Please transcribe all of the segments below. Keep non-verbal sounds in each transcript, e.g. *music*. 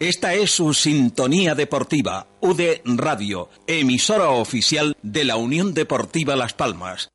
Esta es su sintonía deportiva, UD Radio, emisora oficial de la Unión Deportiva Las Palmas.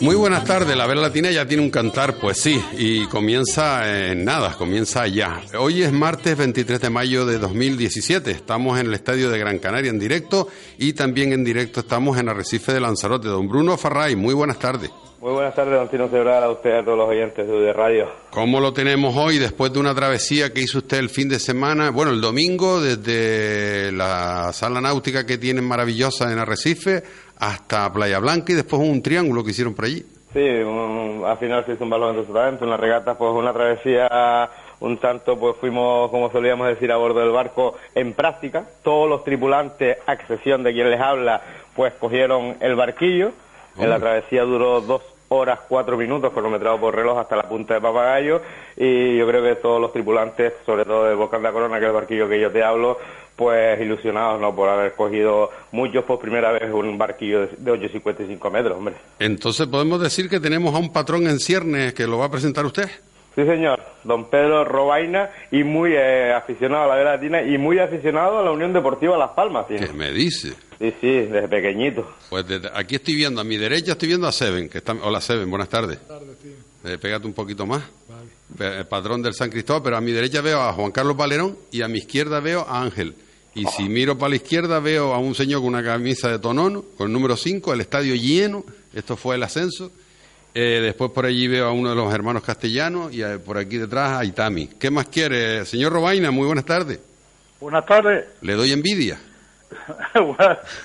Muy buenas tardes, la Vela Latina ya tiene un cantar, pues sí, y comienza en nada, comienza ya. Hoy es martes 23 de mayo de 2017, estamos en el Estadio de Gran Canaria en directo y también en directo estamos en Arrecife de Lanzarote. Don Bruno Farray, muy buenas tardes. Muy buenas tardes, don Tino Cebral, a usted a todos los oyentes de Radio. ¿Cómo lo tenemos hoy después de una travesía que hizo usted el fin de semana? Bueno, el domingo desde la sala náutica que tienen maravillosa en Arrecife hasta Playa Blanca y después un triángulo que hicieron por allí. Sí, un- al final se hizo un balón totalmente, una regata, pues una travesía un tanto, pues fuimos, como solíamos decir, a bordo del barco en práctica. Todos los tripulantes, a excepción de quien les habla, pues cogieron el barquillo. En la travesía duró dos horas, cuatro minutos, cronometrado por reloj hasta la punta de Papagayo. Y yo creo que todos los tripulantes, sobre todo de Volcán de la Corona, que es el barquillo que yo te hablo, pues ilusionados, ¿no? Por haber cogido muchos por primera vez un barquillo de, de 8,55 metros, hombre. Entonces podemos decir que tenemos a un patrón en ciernes que lo va a presentar usted. Sí, señor. Don Pedro Robaina y muy eh, aficionado a la Vela Latina y muy aficionado a la Unión Deportiva Las Palmas. ¿sí? ¿Qué me dice? Sí, sí, desde pequeñito. Pues desde- aquí estoy viendo, a mi derecha estoy viendo a Seven, que está... Hola Seven, buenas tardes. Eh, pégate un poquito más. Pe- El patrón del San Cristóbal, pero a mi derecha veo a Juan Carlos Valerón y a mi izquierda veo a Ángel. Y si miro para la izquierda veo a un señor con una camisa de tonono, con el número 5, el estadio lleno, esto fue el ascenso. Eh, después por allí veo a uno de los hermanos castellanos y eh, por aquí detrás a Itami. ¿Qué más quiere? Señor Robaina, muy buenas tardes. Buenas tardes. Le doy envidia. *laughs*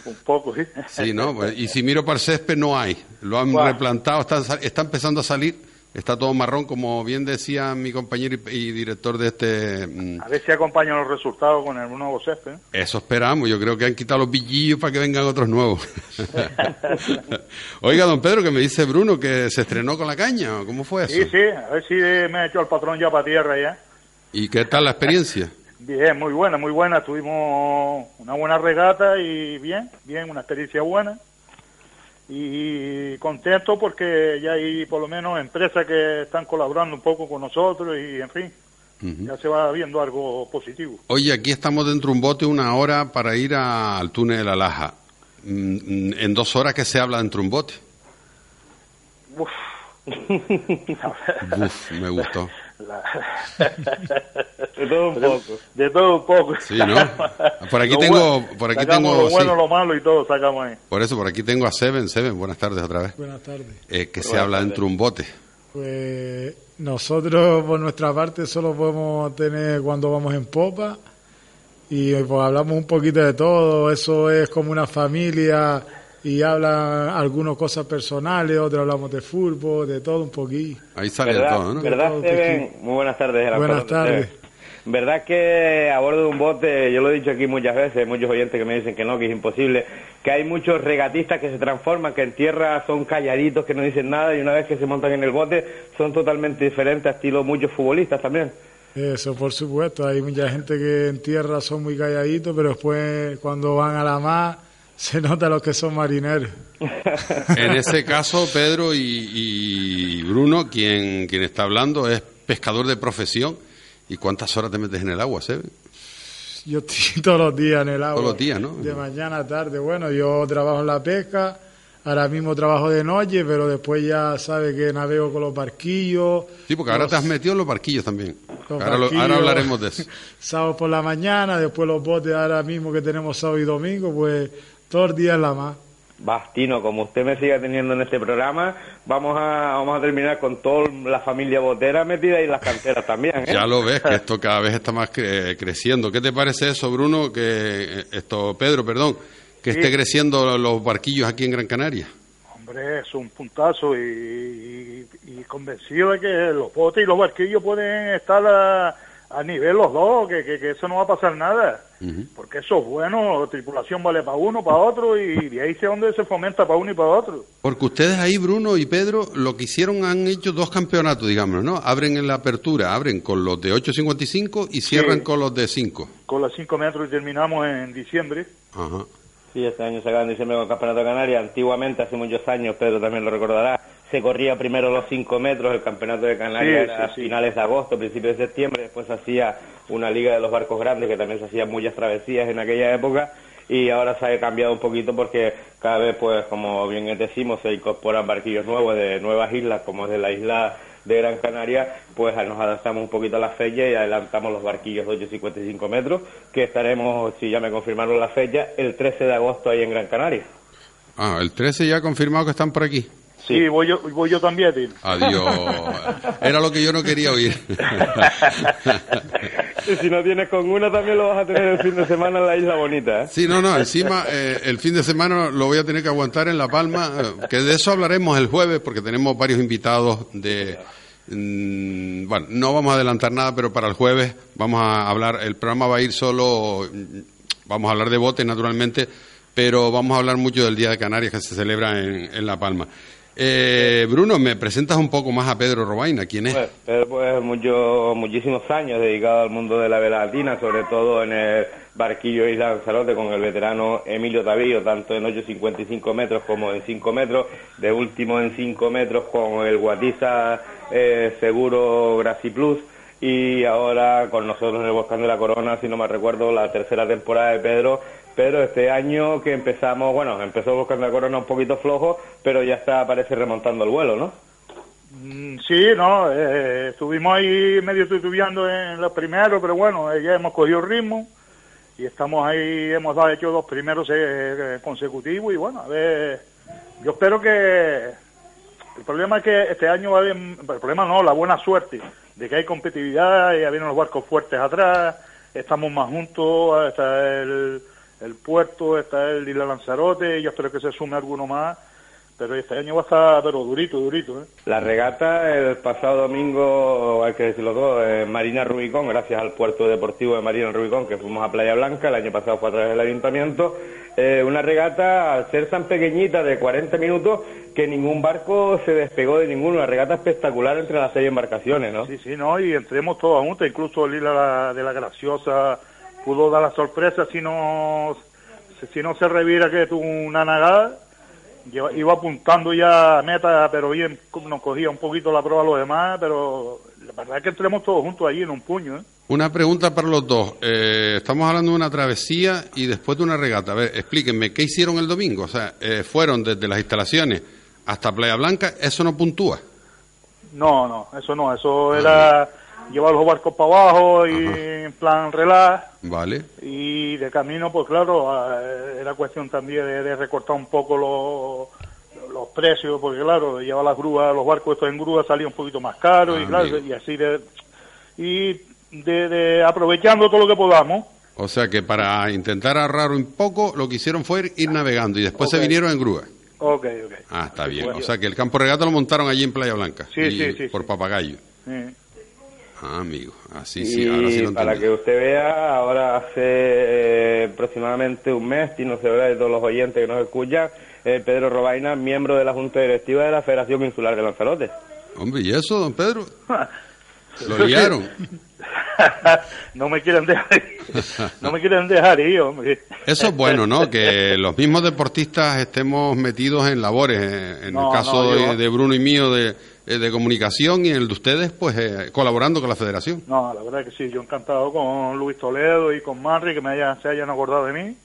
Un poco, sí. Sí, ¿no? Pues, y si miro para el césped no hay. Lo han replantado, está, está empezando a salir. Está todo marrón, como bien decía mi compañero y, y director de este... mm, A ver si acompañan los resultados con el nuevo césped. ¿eh? Eso esperamos. Yo creo que han quitado los billillos para que vengan otros nuevos. *laughs* Oiga, don Pedro, que me dice Bruno que se estrenó con la caña. ¿o ¿Cómo fue eso? Sí, sí, a ver si me ha hecho el patrón ya para tierra ya. ¿Y qué tal la experiencia? *laughs* Bien, muy buena, muy buena. Tuvimos una buena regata y bien, bien, una experiencia buena. Y contento porque ya hay por lo menos empresas que están colaborando un poco con nosotros y en fin, ya se va viendo algo positivo. Oye, aquí estamos dentro de un bote una hora para ir a- al túnel de la Laja. Mm, mm, En dos horas que se habla dentro de un bote. Uf. *laughs* Uf, me gustó. *laughs* De todo un poco. De todo un poco. Sí, ¿no? *laughs* Por aquí Lo tengo- bueno- por aquí tengo- lo bueno, sí. lo malo y todo sacamos ahí. Por eso, por aquí tengo a Seven. Seven, buenas tardes otra vez. Buenas tardes. Eh, que se Buenas habla tardes. dentro de un bote. Pues nosotros por nuestra parte solo podemos tener cuando vamos en popa y pues hablamos un poquito de todo, eso es como una familia y hablan algunas cosas personales, otros hablamos de fútbol, de todo un poquito. Ahí sale de ¿Verdad, todo, ¿no? ¿verdad Todo. Muy buenas tardes. Buenas tardes. Steven. ¿Verdad que a bordo de un bote, yo lo he dicho aquí muchas veces, hay muchos oyentes que me dicen que no, que es imposible, que hay muchos regatistas que se transforman, que en tierra son calladitos, que no dicen nada y una vez que se montan en el bote son totalmente diferentes, a estilo muchos futbolistas también. Eso, por supuesto, hay mucha gente que en tierra son muy calladitos, pero después cuando van a la mar se nota los que son marineros. *laughs* En ese caso, Pedro y, y Bruno, quien, quien está hablando, es pescador de profesión. ¿Y cuántas horas te metes en el agua, Seven? Yo estoy *laughs* todos los días en el agua. Todos los días, ¿no? De mañana a tarde. Bueno, yo trabajo en la pesca, ahora mismo trabajo de noche, pero después ya sabe que navego con los barquillos. Sí, porque ahora te has metido en los barquillos también. los Ahora, lo- ahora hablaremos de eso. *laughs* Sábado por la mañana, después los botes ahora mismo que tenemos sábado y domingo, pues todos los días la mar. Bastino, como usted me siga teniendo en este programa, vamos a, vamos a terminar con toda la familia botera metida y las canteras también. ¿eh? Ya lo ves, que esto cada vez está más cre- creciendo. ¿Qué te parece eso, Bruno? Que eh, esto, Pedro, perdón, que esté creciendo los barquillos aquí en Gran Canaria. Hombre, es un puntazo y, y- y convencido de que los botes y los barquillos pueden estar a, a nivel los dos, que, que, que eso no va a pasar nada. Porque eso es bueno, tripulación vale para uno, para otro, y de ahí es donde se fomenta para uno y para otro. Porque ustedes ahí, Bruno y Pedro, lo que hicieron han hecho dos campeonatos, digamos, ¿no? Abren en la apertura, abren con los de 8.55 y cierran Sí. con los de 5. Con los 5 metros y terminamos en diciembre. Ajá. Sí, este año se acaba en diciembre con el Campeonato de Canarias. Antiguamente, hace muchos años, Pedro también lo recordará, se corría primero los 5 metros, el Campeonato de Canarias Sí, era sí, sí. finales de agosto, principios de septiembre, después se hacía una liga de los barcos grandes, que también se hacían muchas travesías en aquella época, y ahora se ha cambiado un poquito porque cada vez, pues, como bien decimos, se incorporan barquillos nuevos de nuevas islas, como es de la isla de Gran Canaria, pues nos adaptamos un poquito a la fecha y adelantamos los barquillos de 8,55 metros, que estaremos, si ya me confirmaron la fecha, el 13 de agosto ahí en Gran Canaria. Ah, el 13 ya ha confirmado que están por aquí. Sí, voy, yo, voy yo también. Adiós. Era lo que yo no quería oír. *laughs* Y si no tienes con una, también lo vas a tener el fin de semana en la Isla Bonita, ¿eh? Sí, no, no, encima eh, el fin de semana lo voy a tener que aguantar en La Palma, eh, que de eso hablaremos el jueves porque tenemos varios invitados de... mm, bueno, no vamos a adelantar nada, pero para el jueves vamos a hablar, el programa va a ir solo, mm, vamos a hablar de botes naturalmente, pero vamos a hablar mucho del Día de Canarias que se celebra en, en La Palma. Eh, Bruno, ¿me presentas un poco más a Pedro Robaina? ¿Quién es? Pues, Pedro, pues mucho, muchísimos años dedicado al mundo de la vela latina, sobre todo en el barquillo Isla Lanzarote con el veterano Emilio Tavillo, tanto en 8,55 metros como en 5 metros, de último en 5 metros con el Guatiza eh, Seguro Graci Plus y ahora con nosotros en el Volcán de la Corona, si no me recuerdo, la tercera temporada de Pedro. Pero este año que empezamos, bueno, empezó de la Corona un poquito flojo, pero ya está, parece remontando el vuelo, ¿no? Mm, Sí, no, eh, estuvimos ahí medio titubeando en los primeros, pero bueno, eh, ya hemos cogido ritmo y estamos ahí, hemos dado hecho dos primeros eh, consecutivos y bueno, a ver, yo espero que el problema es que este año va a el problema no, la buena suerte de que hay competitividad, ya vienen los barcos fuertes atrás, estamos más juntos, está el, el puerto, está el Isla Lanzarote, yo espero que se sume alguno más, pero este año va a estar pero durito, durito, ¿eh? La regata el pasado domingo, hay que decirlo todo, en Marina Rubicón, gracias al puerto deportivo de Marina Rubicón, que fuimos a Playa Blanca, el año pasado fue a través del ayuntamiento, eh, una regata al ser tan pequeñita de 40 minutos que ningún barco se despegó de ninguno, una regata espectacular entre las seis embarcaciones, ¿no? Sí, sí, no, y entremos todos juntos, incluso el Isla de la Graciosa pudo dar la sorpresa si no, si no se reviera que tuvo una nagada, iba apuntando ya meta, pero bien, nos cogía un poquito la prueba a los demás, pero la verdad es que entremos todos juntos allí en un puño, ¿eh? Una pregunta para los dos. Eh, estamos hablando de una travesía y después de una regata. A ver, explíquenme, ¿qué hicieron el domingo? O sea, eh, fueron desde las instalaciones hasta Playa Blanca, eso no puntúa. No, no, eso no, eso era llevar los barcos para abajo y en plan relax, Vale. Y de camino, pues claro, era cuestión también de, de recortar un poco los, los precios, porque claro, llevar las grúas, los barcos estos en grúa salían un poquito más caros y Ah, claro, amigo. y así de, y de, de aprovechando todo lo que podamos. O sea que para intentar ahorrar un poco, lo que hicieron fue ir navegando y después se vinieron en grúa. Ok, ok. Ah, está bien. O sea que el campo regata lo montaron allí en Playa Blanca. Sí, y sí, sí, Por papagayo. Sí. Ah, amigo. Así y sí, ahora sí lo para que usted vea, ahora hace eh, aproximadamente un mes, y no se verá de todos los oyentes que nos escuchan, eh, Pedro Robaina, miembro de la Junta Directiva de la Federación Insular de Lanzarote. Hombre, ¿y eso, don Pedro? *laughs* Lo liaron. *laughs* no me quieren dejar no me quieren dejar ir, hombre. Eso es bueno, ¿no? Que los mismos deportistas estemos metidos en labores. eh, En No, el caso no, yo- de, de Bruno y mío de, eh, de comunicación y en el de ustedes, pues eh, colaborando con la federación. No, la verdad que sí, yo encantado con Luis Toledo y con Manri que me hayan, se hayan acordado de mí.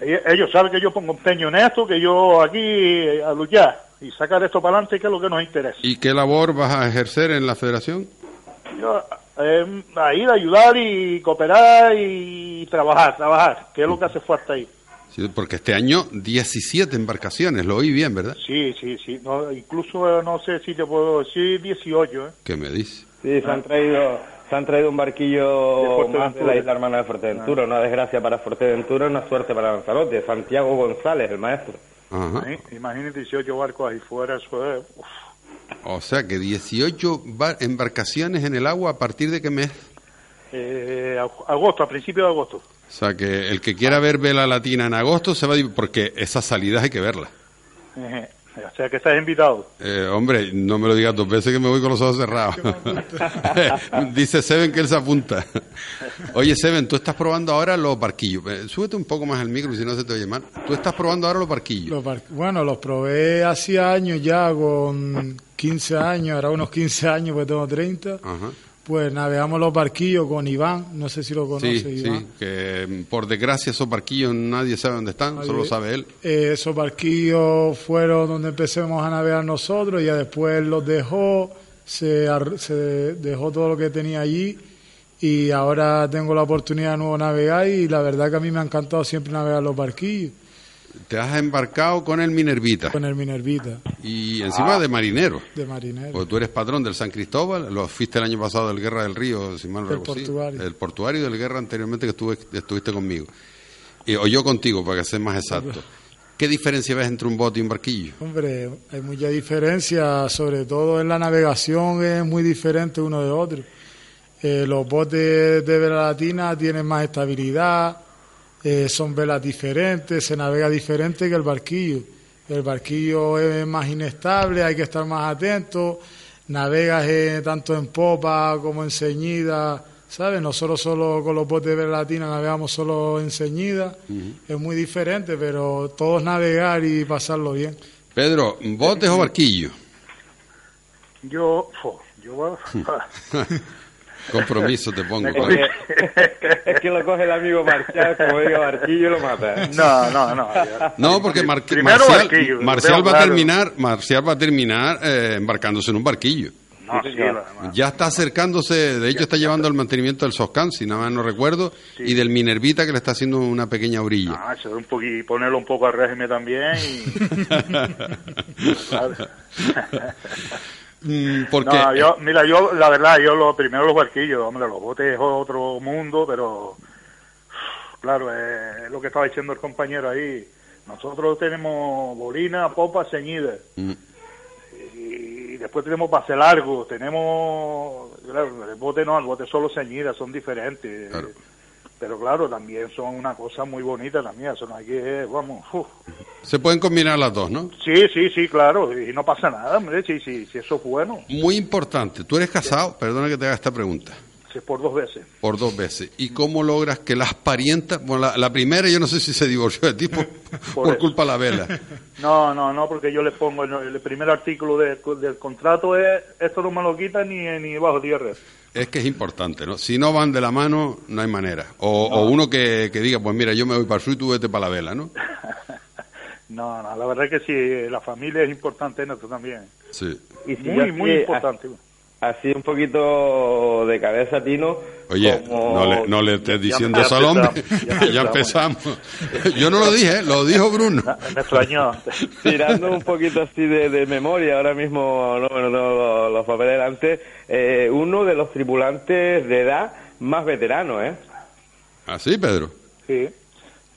Ellos, ellos saben que yo pongo empeño en esto, que yo aquí eh, a luchar y sacar esto para adelante, que es lo que nos interesa. ¿Y qué labor vas a ejercer en la federación? Yo, eh, a ir a ayudar y cooperar y trabajar, trabajar, que es lo que hace falta ahí. Sí, porque este año 17 embarcaciones, lo oí bien, ¿verdad? Sí, sí, sí, no, incluso no sé si te puedo decir 18, ¿eh? ¿Qué me dice? Sí, se han traído, Se han traído un De barquillo Fuerteventura. más de la isla hermana de Fuerteventura. Una desgracia para Fuerteventura, una suerte para Lanzarote. Santiago González, el maestro. Ajá. Imagín- Imagínate 18 barcos ahí fuera, eso es... uf. O sea que 18 bar- embarcaciones en el agua a partir de qué mes. Eh, ag- agosto, a principios de agosto. O sea que el que quiera ver Vela Latina en agosto se va a... div- Porque esas salidas hay que verlas. *laughs* O sea que estás invitado. Eh, hombre, no me lo digas dos veces que me voy con los ojos cerrados. *laughs* Dice Seven que él se apunta. Oye, Seven, tú estás probando ahora los barquillos. Eh, súbete un poco más el micro, si no se te oye mal. Tú estás probando ahora los barquillos. Los bar- bueno, los probé hacía años ya, con 15 años, ahora unos 15 años, pues tengo 30. Ajá. Pues navegamos los barquillos con Iván, no sé si lo conoce Sí, Iván. sí, que mm, por desgracia esos barquillos nadie sabe dónde están, Nadie- solo sabe él. Eh, esos barquillos fueron donde empecemos a navegar nosotros, y ya después los dejó, se, se dejó todo lo que tenía allí y ahora tengo la oportunidad de nuevo navegar y la verdad que a mí me ha encantado siempre navegar los barquillos Te has embarcado con el Minervita con el Minervita y encima de marinero. de marinero. Porque tú eres patrón del San Cristóbal, lo fuiste el año pasado del Guerra del Río, si mal no recuerdo, sí, portuario. El portuario del Guerra anteriormente que estuve, estuviste conmigo. Y, o yo contigo, para que sea más exacto. ¿Qué diferencia ves entre un bote y un barquillo? Hombre, hay mucha diferencia, sobre todo en la navegación es muy diferente uno de otro. Eh, los botes de vela latina tienen más estabilidad, eh, son velas diferentes, se navega diferente que el barquillo. El barquillo es más inestable, hay que estar más atento, navegas eh, tanto en popa como en ceñida, ¿sabes? Nosotros solo con los botes de vela latina navegamos solo en ceñida, es muy diferente, pero todos navegar y pasarlo bien. Pedro, ¿botes o barquillo? Yo, fo, yo, *laughs* *laughs* Compromiso te pongo. Es que lo coge el amigo Marcial, como diga Barquillo, y lo mata. no, no, no. No, porque Mar- Primero Marcial, Marcial va a terminar, Marcial va a terminar eh, embarcándose en un barquillo. No, sí. Ya está acercándose, de hecho está llevando el mantenimiento del Soscan, si nada más no recuerdo, y del Minervita que le está haciendo una pequeña orilla. Ah, eso, un poqui- ponerlo un poco al régimen también y... *laughs* *laughs* Mm, porque No, yo, mira, yo, la verdad, yo lo primero los barquillos, hombre, los botes es otro mundo, pero claro, eh, es lo que estaba diciendo el compañero ahí. Nosotros tenemos bolina, popa, ceñida. Mm. Y después tenemos base largo, tenemos, claro, el bote no, el bote solo ceñida, son diferentes. Claro. Pero claro, también son una cosa muy bonita también, eso no hay que, vamos, uf. se pueden combinar las dos, ¿no? Sí, sí, sí, claro, y no pasa nada, hombre, sí, sí, sí, eso es bueno, Muy importante, tú eres casado, perdona que te haga esta pregunta, si es por dos veces. por dos veces. ¿Y cómo logras que las parientas, bueno, la, la primera yo no sé si se divorció de ti por, *laughs* por eso. culpa de la vela. No, no, no, porque yo le pongo el, el primer artículo de- del contrato es esto no me lo quitan ni, ni bajo tierra. Es que es importante, ¿no? Si no van de la mano, no hay manera. O, o uno que, que diga, pues mira, yo me voy para el sur y tú vete para la vela, ¿no? *laughs* No, no, la verdad es que sí, la familia es importante en esto también. Sí. Y si Muy, muy importante. Así un poquito de cabeza, Tino. Oye, como- no le, no le estés diciendo ya eso al hombre. empezamos, Ya *laughs* ya empezamos. Yo no lo dije, ¿eh? lo dijo Bruno. Me extrañó. *laughs* tirando un poquito así de, de memoria, ahora mismo no, no tengo los, los papeles delante, eh, uno de los tripulantes de edad más veteranos, ¿eh? ¿Así, Pedro? Sí.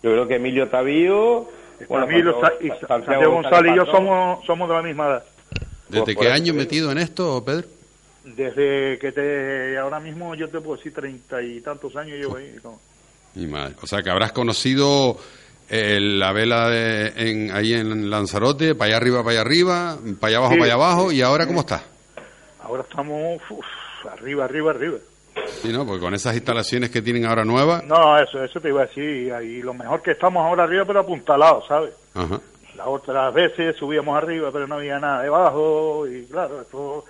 Yo creo que Emilio Tavío... bueno, Emilio Santiago- Sa- y Santiago Santiago González y yo somos, somos de la misma edad. ¿Desde Pues qué año metido en esto, Pedro? Desde que te, ahora mismo yo te puedo decir treinta y tantos años llevo ahí. ¿no? O sea, que habrás conocido eh, la vela de- en, ahí en Lanzarote, para allá arriba, para allá arriba, para allá abajo, Sí, para allá abajo, y ahora ¿cómo está? Ahora estamos uf, arriba, arriba, arriba. Sí, ¿no? Porque con esas instalaciones que tienen ahora nuevas, No, eso, eso te iba a decir. Ahí lo mejor que estamos ahora arriba, pero apuntalados, ¿sabes? ajá. Las otras veces subíamos arriba, pero no había nada debajo. Y claro, esto,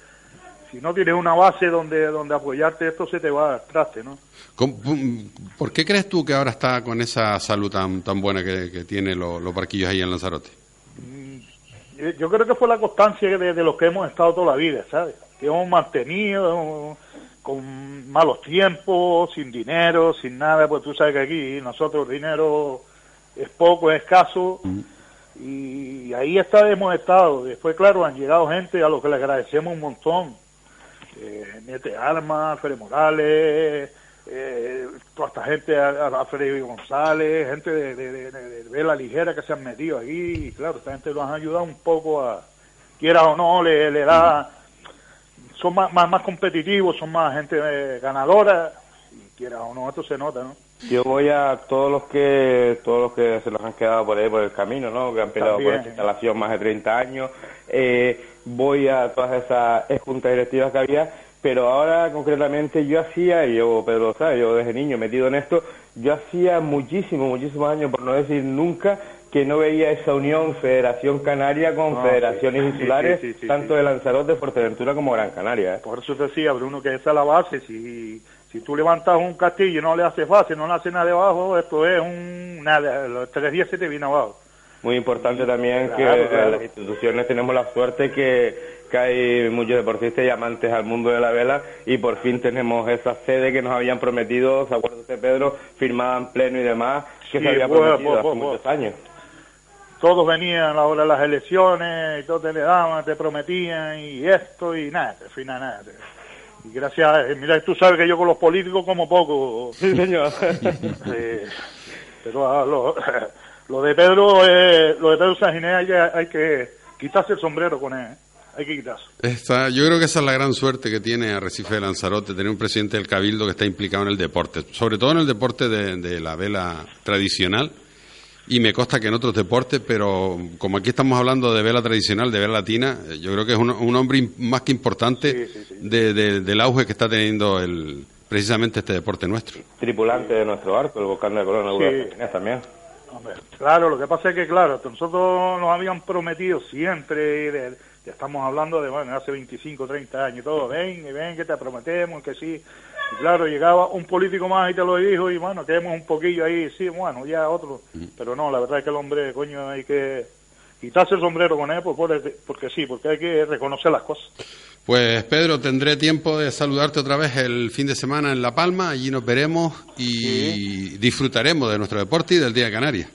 si no tienes una base donde, donde apoyarte, esto se te va al traste, ¿no? ¿Cómo- ¿Por qué crees tú que ahora está con esa salud tan, tan buena que, que tienen los, los barquillos ahí en Lanzarote? Yo- Yo creo que fue la constancia de, de los que hemos estado toda la vida, ¿sabes? Que hemos mantenido con malos tiempos, sin dinero, sin nada, pues tú sabes que aquí nosotros el dinero es poco, es escaso, y ahí está, hemos estado. Después, claro, han llegado gente a los que le agradecemos un montón. Eh, Nete Armas, Fede Morales, eh, toda esta gente, a, Freddy González, gente de, de, de- de vela ligera que se han metido aquí, y claro, esta gente los han ayudado un poco a, quiera o no, le, le da, son más, más, más competitivos, son más gente eh, ganadora, y quiera o no, esto se nota, ¿no? Yo voy a todos los que todos los que se los han quedado por ahí por el camino, ¿no? Que han peleado por esta instalación más de 30 años. Eh, voy a todas esas juntas directivas que había, pero ahora concretamente yo hacía, y yo, Pedro, ¿sabes? Yo desde niño metido en esto, yo hacía muchísimos, muchísimos años, por no decir nunca, que no veía esa unión Federación Canaria con No, federaciones sí, insulares, sí, sí, tanto de Lanzarote, Fuerteventura como Gran Canaria. ¿eh? Por eso te decía, Bruno, que esa es la base. Si, si tú levantas un castillo y no le haces base, no le haces nada debajo, esto es un nada. Los tres días se te viene abajo. Muy importante también Claro, que claro. las instituciones tenemos la suerte que, que hay muchos deportistas y amantes al mundo de la vela y por fin tenemos esa sede que nos habían prometido, ¿se acuerda usted, Pedro? Firmada en pleno y demás, que Sí, se había pues, prometido pues, hace pues, muchos años. Todos venían a la hora de las elecciones y todos te le daban, te prometían y esto y nada, al final nada. Y gracias, eh, mira, tú sabes que yo con los políticos como poco. Sí, señor. *laughs* Eh, pero ah, lo, *laughs* lo de Pedro, eh, lo de Pedro Sanginés hay que, hay que quitarse el sombrero con él. ¿eh? Hay que quitarse. Esta, yo creo que esa es la gran suerte que tiene Arrecife de Lanzarote, tener un presidente del Cabildo que está implicado en el deporte, sobre todo en el deporte de, de la vela tradicional. Y me consta que en otros deportes, pero como aquí estamos hablando de vela tradicional, de vela latina, eh, yo creo que es un, un hombre más que importante de- de- del auge que está teniendo el, precisamente este deporte nuestro. Tripulante de nuestro barco, el volcán de Corona, también. Hombre, claro, lo que pasa es que, claro, nosotros nos habían prometido siempre, de- ya estamos hablando de, bueno, hace 25, 30 años, y todo, ven, ven, que te prometemos, que sí. Y claro, llegaba un político más y te lo dijo, y bueno, quedemos un poquillo ahí, sí, bueno, ya otro. Pero no, la verdad es que el hombre, coño, hay que quitarse el sombrero con él, pues, porque, porque sí, porque hay que reconocer las cosas. Pues Pedro, tendré tiempo de saludarte otra vez el fin de semana en La Palma, allí nos veremos y disfrutaremos de nuestro deporte y del Día de Canarias.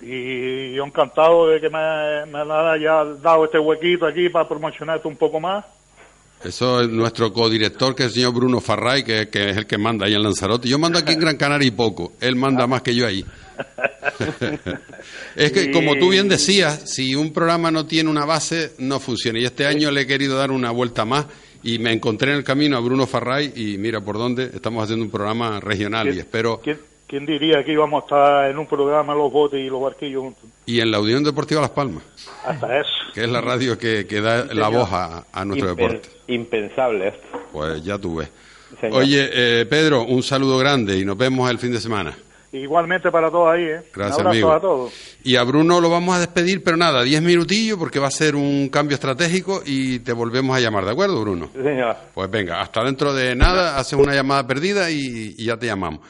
Y yo encantado de que me, me haya dado este huequito aquí para promocionar esto un poco más. Eso es nuestro codirector, que es el señor Bruno Farray, que, que es el que manda ahí en Lanzarote. Yo mando aquí en Gran Canaria y poco. Él manda más que yo ahí. *laughs* es que, como tú bien decías, si un programa no tiene una base, no funciona. Y este año le he querido dar una vuelta más y me encontré en el camino a Bruno Farray y mira por dónde estamos haciendo un programa regional y espero... ¿Quién, diría que íbamos a estar en un programa los botes y los barquillos juntos? Y en la Unión Deportiva Las Palmas, Hasta eso. que es la radio que, que da la voz a, a nuestro Impen- deporte. Impensable esto. Pues ya tú ves. Señor. Oye, eh, Pedro, un saludo grande y nos vemos el fin de semana. Igualmente para todos ahí, ¿eh? Gracias, un abrazo amigo. a todos. Y a Bruno lo vamos a despedir, pero nada, diez minutillos porque va a ser un cambio estratégico y te volvemos a llamar, ¿de acuerdo, Bruno? Sí, señor. Pues venga, hasta dentro de nada, haces una llamada perdida y, y ya te llamamos.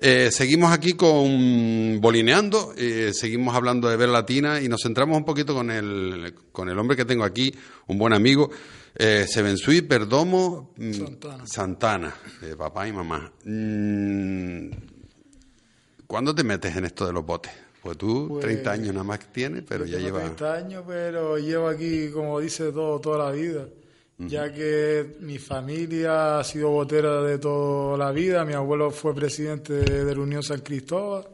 Eh, seguimos aquí con Bolineando, eh, seguimos hablando de ver latina y nos centramos un poquito con el, con el hombre que tengo aquí, un buen amigo, eh, Sebensui Perdomo mm, Santana. Santana, de papá y mamá. Mm, ¿Cuándo te metes en esto de los botes? Pues tú Pues, 30 años nada más tienes, pero ya Tengo lleva... 30 años, pero llevo aquí, como dice todo, toda la vida. Ya que mi familia ha sido botera de toda la vida, mi abuelo fue presidente de la Unión San Cristóbal,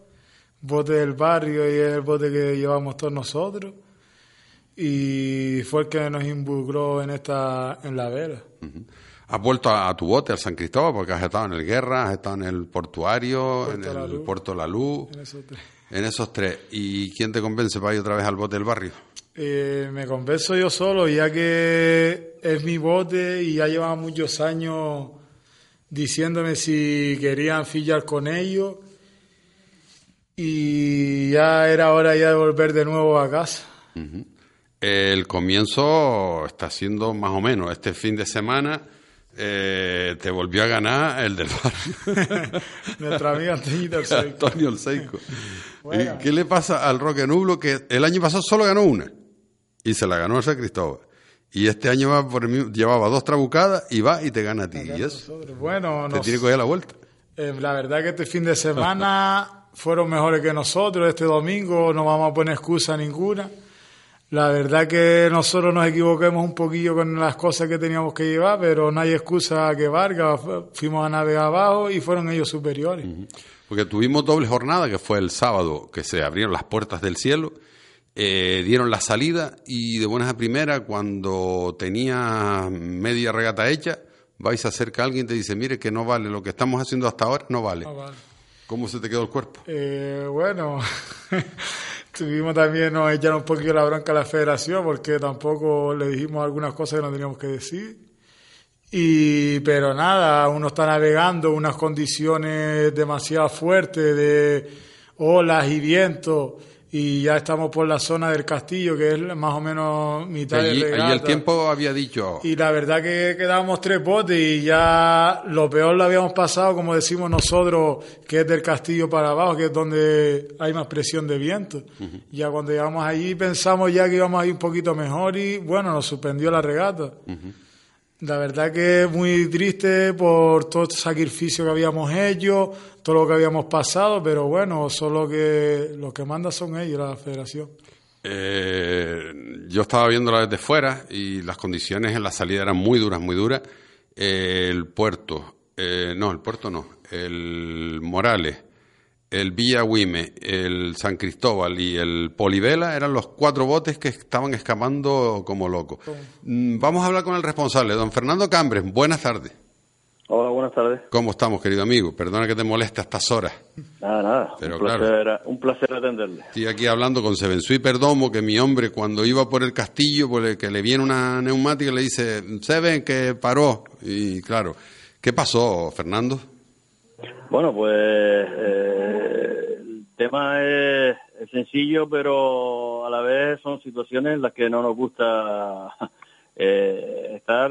bote del barrio y es el bote que llevamos todos nosotros. Y fue el que nos involucró en esta en la vela. Has vuelto a, a tu bote, al San Cristóbal, porque has estado en el Guerra, has estado en el Portuario, Puerto en el Luz. Puerto La Luz, En esos tres. en esos tres. ¿Y quién te convence para ir otra vez al bote del barrio? Eh, me convenzo yo solo, ya que es mi bote y ya llevaba muchos años diciéndome si querían fillar con ellos. Y ya era hora ya de volver de nuevo a casa. El comienzo está siendo más o menos. Este fin de semana eh, te volvió a ganar el del barrio. *laughs* Nuestra amiga Antoñita Arceico. Antonio el Seico. *laughs* Bueno. ¿Y ¿Qué le pasa al Roque Nublo? Que el año pasado solo ganó una. Y se la ganó a San Cristóbal. Y este año va por mismo- llevaba dos trabucadas y va y te gana a ti. Y eso Nosotros, Bueno, te nos- tiene que coger la vuelta. eh, la verdad que este fin de semana *laughs* fueron mejores que nosotros. Este domingo no vamos a poner excusa ninguna. La verdad que nosotros nos equivoquemos un poquillo con las cosas que teníamos que llevar, pero no hay excusa que valga. Fuimos a navegar abajo y fueron ellos superiores. Porque tuvimos doble jornada, que fue el sábado, que se abrieron las puertas del cielo, eh, dieron la salida y de buenas a primeras, cuando tenía media regata hecha, vais a acerca a alguien y te dice, mire que no vale, lo que estamos haciendo hasta ahora no vale. No vale. ¿Cómo se te quedó el cuerpo? Eh, bueno, *laughs* tuvimos también, nos echaron un poquito la bronca a la federación porque tampoco le dijimos algunas cosas que no teníamos que decir. Y, pero nada, uno está navegando unas condiciones demasiado fuertes de olas y viento y ya estamos por la zona del castillo que es más o menos mitad allí, de regata. allí el tiempo había dicho, Y la verdad que quedábamos tres botes y ya lo peor lo habíamos pasado, como decimos nosotros, que es del castillo para abajo, que es donde hay más presión de viento. Ya cuando llegamos allí pensamos ya que íbamos a ir un poquito mejor y bueno, nos suspendió la regata. La verdad que es muy triste por todo el sacrificio que habíamos hecho, todo lo que habíamos pasado, pero bueno, solo que los que mandan son ellos, la federación. Eh, yo estaba viéndola desde fuera y las condiciones en la salida eran muy duras, muy duras. Eh, el puerto, eh, no, el puerto no, el Morales, el Villa Huime, el San Cristóbal y el Polivela eran los cuatro botes que estaban escapando como locos. Mm, Vamos a hablar con el responsable, don Fernando Cambres. Buenas tardes. Hola, buenas tardes. ¿Cómo estamos, querido amigo? Perdona que te moleste a estas horas. Nada, nada. Pero un, placer, claro. un placer atenderle. Estoy aquí hablando con Sevensui Perdomo, que mi hombre cuando iba por el castillo, pues, que le viene una neumática, le dice, Seven, que paró. Y claro, ¿qué pasó, Fernando? Bueno, pues eh, el tema es, es sencillo, pero a la vez son situaciones en las que no nos gusta *laughs* eh, estar,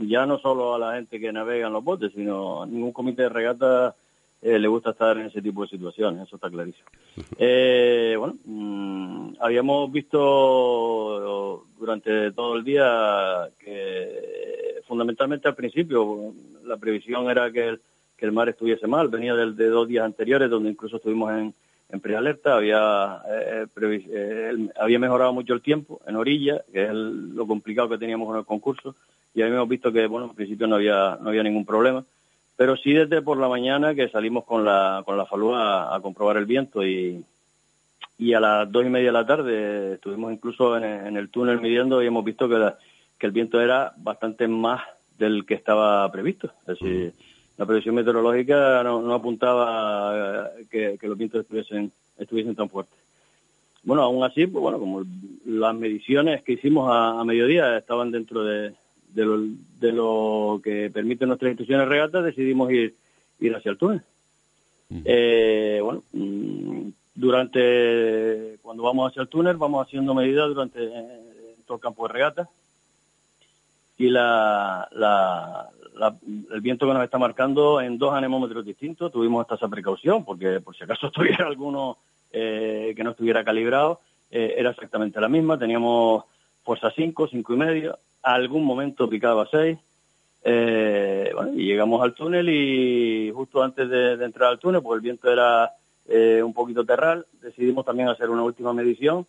ya no solo a la gente que navega en los botes, sino a ningún comité de regata eh, le gusta estar en ese tipo de situaciones, eso está clarísimo. Eh, bueno, mm, habíamos visto durante todo el día que fundamentalmente al principio la previsión era que el, que el mar estuviese mal, venía del, de dos días anteriores donde incluso estuvimos en, en prealerta, había, eh, eh, el- había mejorado mucho el tiempo en orilla, que es el- lo complicado que teníamos con el concurso, y habíamos visto que, bueno, en principio no había, no había ningún problema, pero sí desde por la mañana que salimos con la, con la falúa a, comprobar el viento y, y a las dos y media de la tarde estuvimos incluso en, en el túnel midiendo y hemos visto que, la- que el viento era bastante más del que estaba previsto. Es decir, la previsión meteorológica no, no apuntaba eh, que, que los vientos estuviesen, estuviesen tan fuertes. Bueno, aún así, pues bueno, como las mediciones que hicimos a, a mediodía estaban dentro de, de, lo, de lo que permiten nuestras instrucciones de regata, decidimos ir, ir hacia el túnel. Eh, bueno, mm, durante, cuando vamos hacia el túnel, vamos haciendo medidas durante eh, todo el campo de regata y la, la, la- el viento que nos está marcando en dos anemómetros distintos, tuvimos hasta esa precaución, porque por si acaso *laughs* estuviera alguno eh, que no estuviera calibrado, eh, era exactamente la misma, teníamos fuerza 5, 5 y medio, a algún momento picaba 6, eh, bueno, y llegamos al túnel y justo antes de, de entrar al túnel, pues el viento era eh, un poquito terral, decidimos también hacer una última medición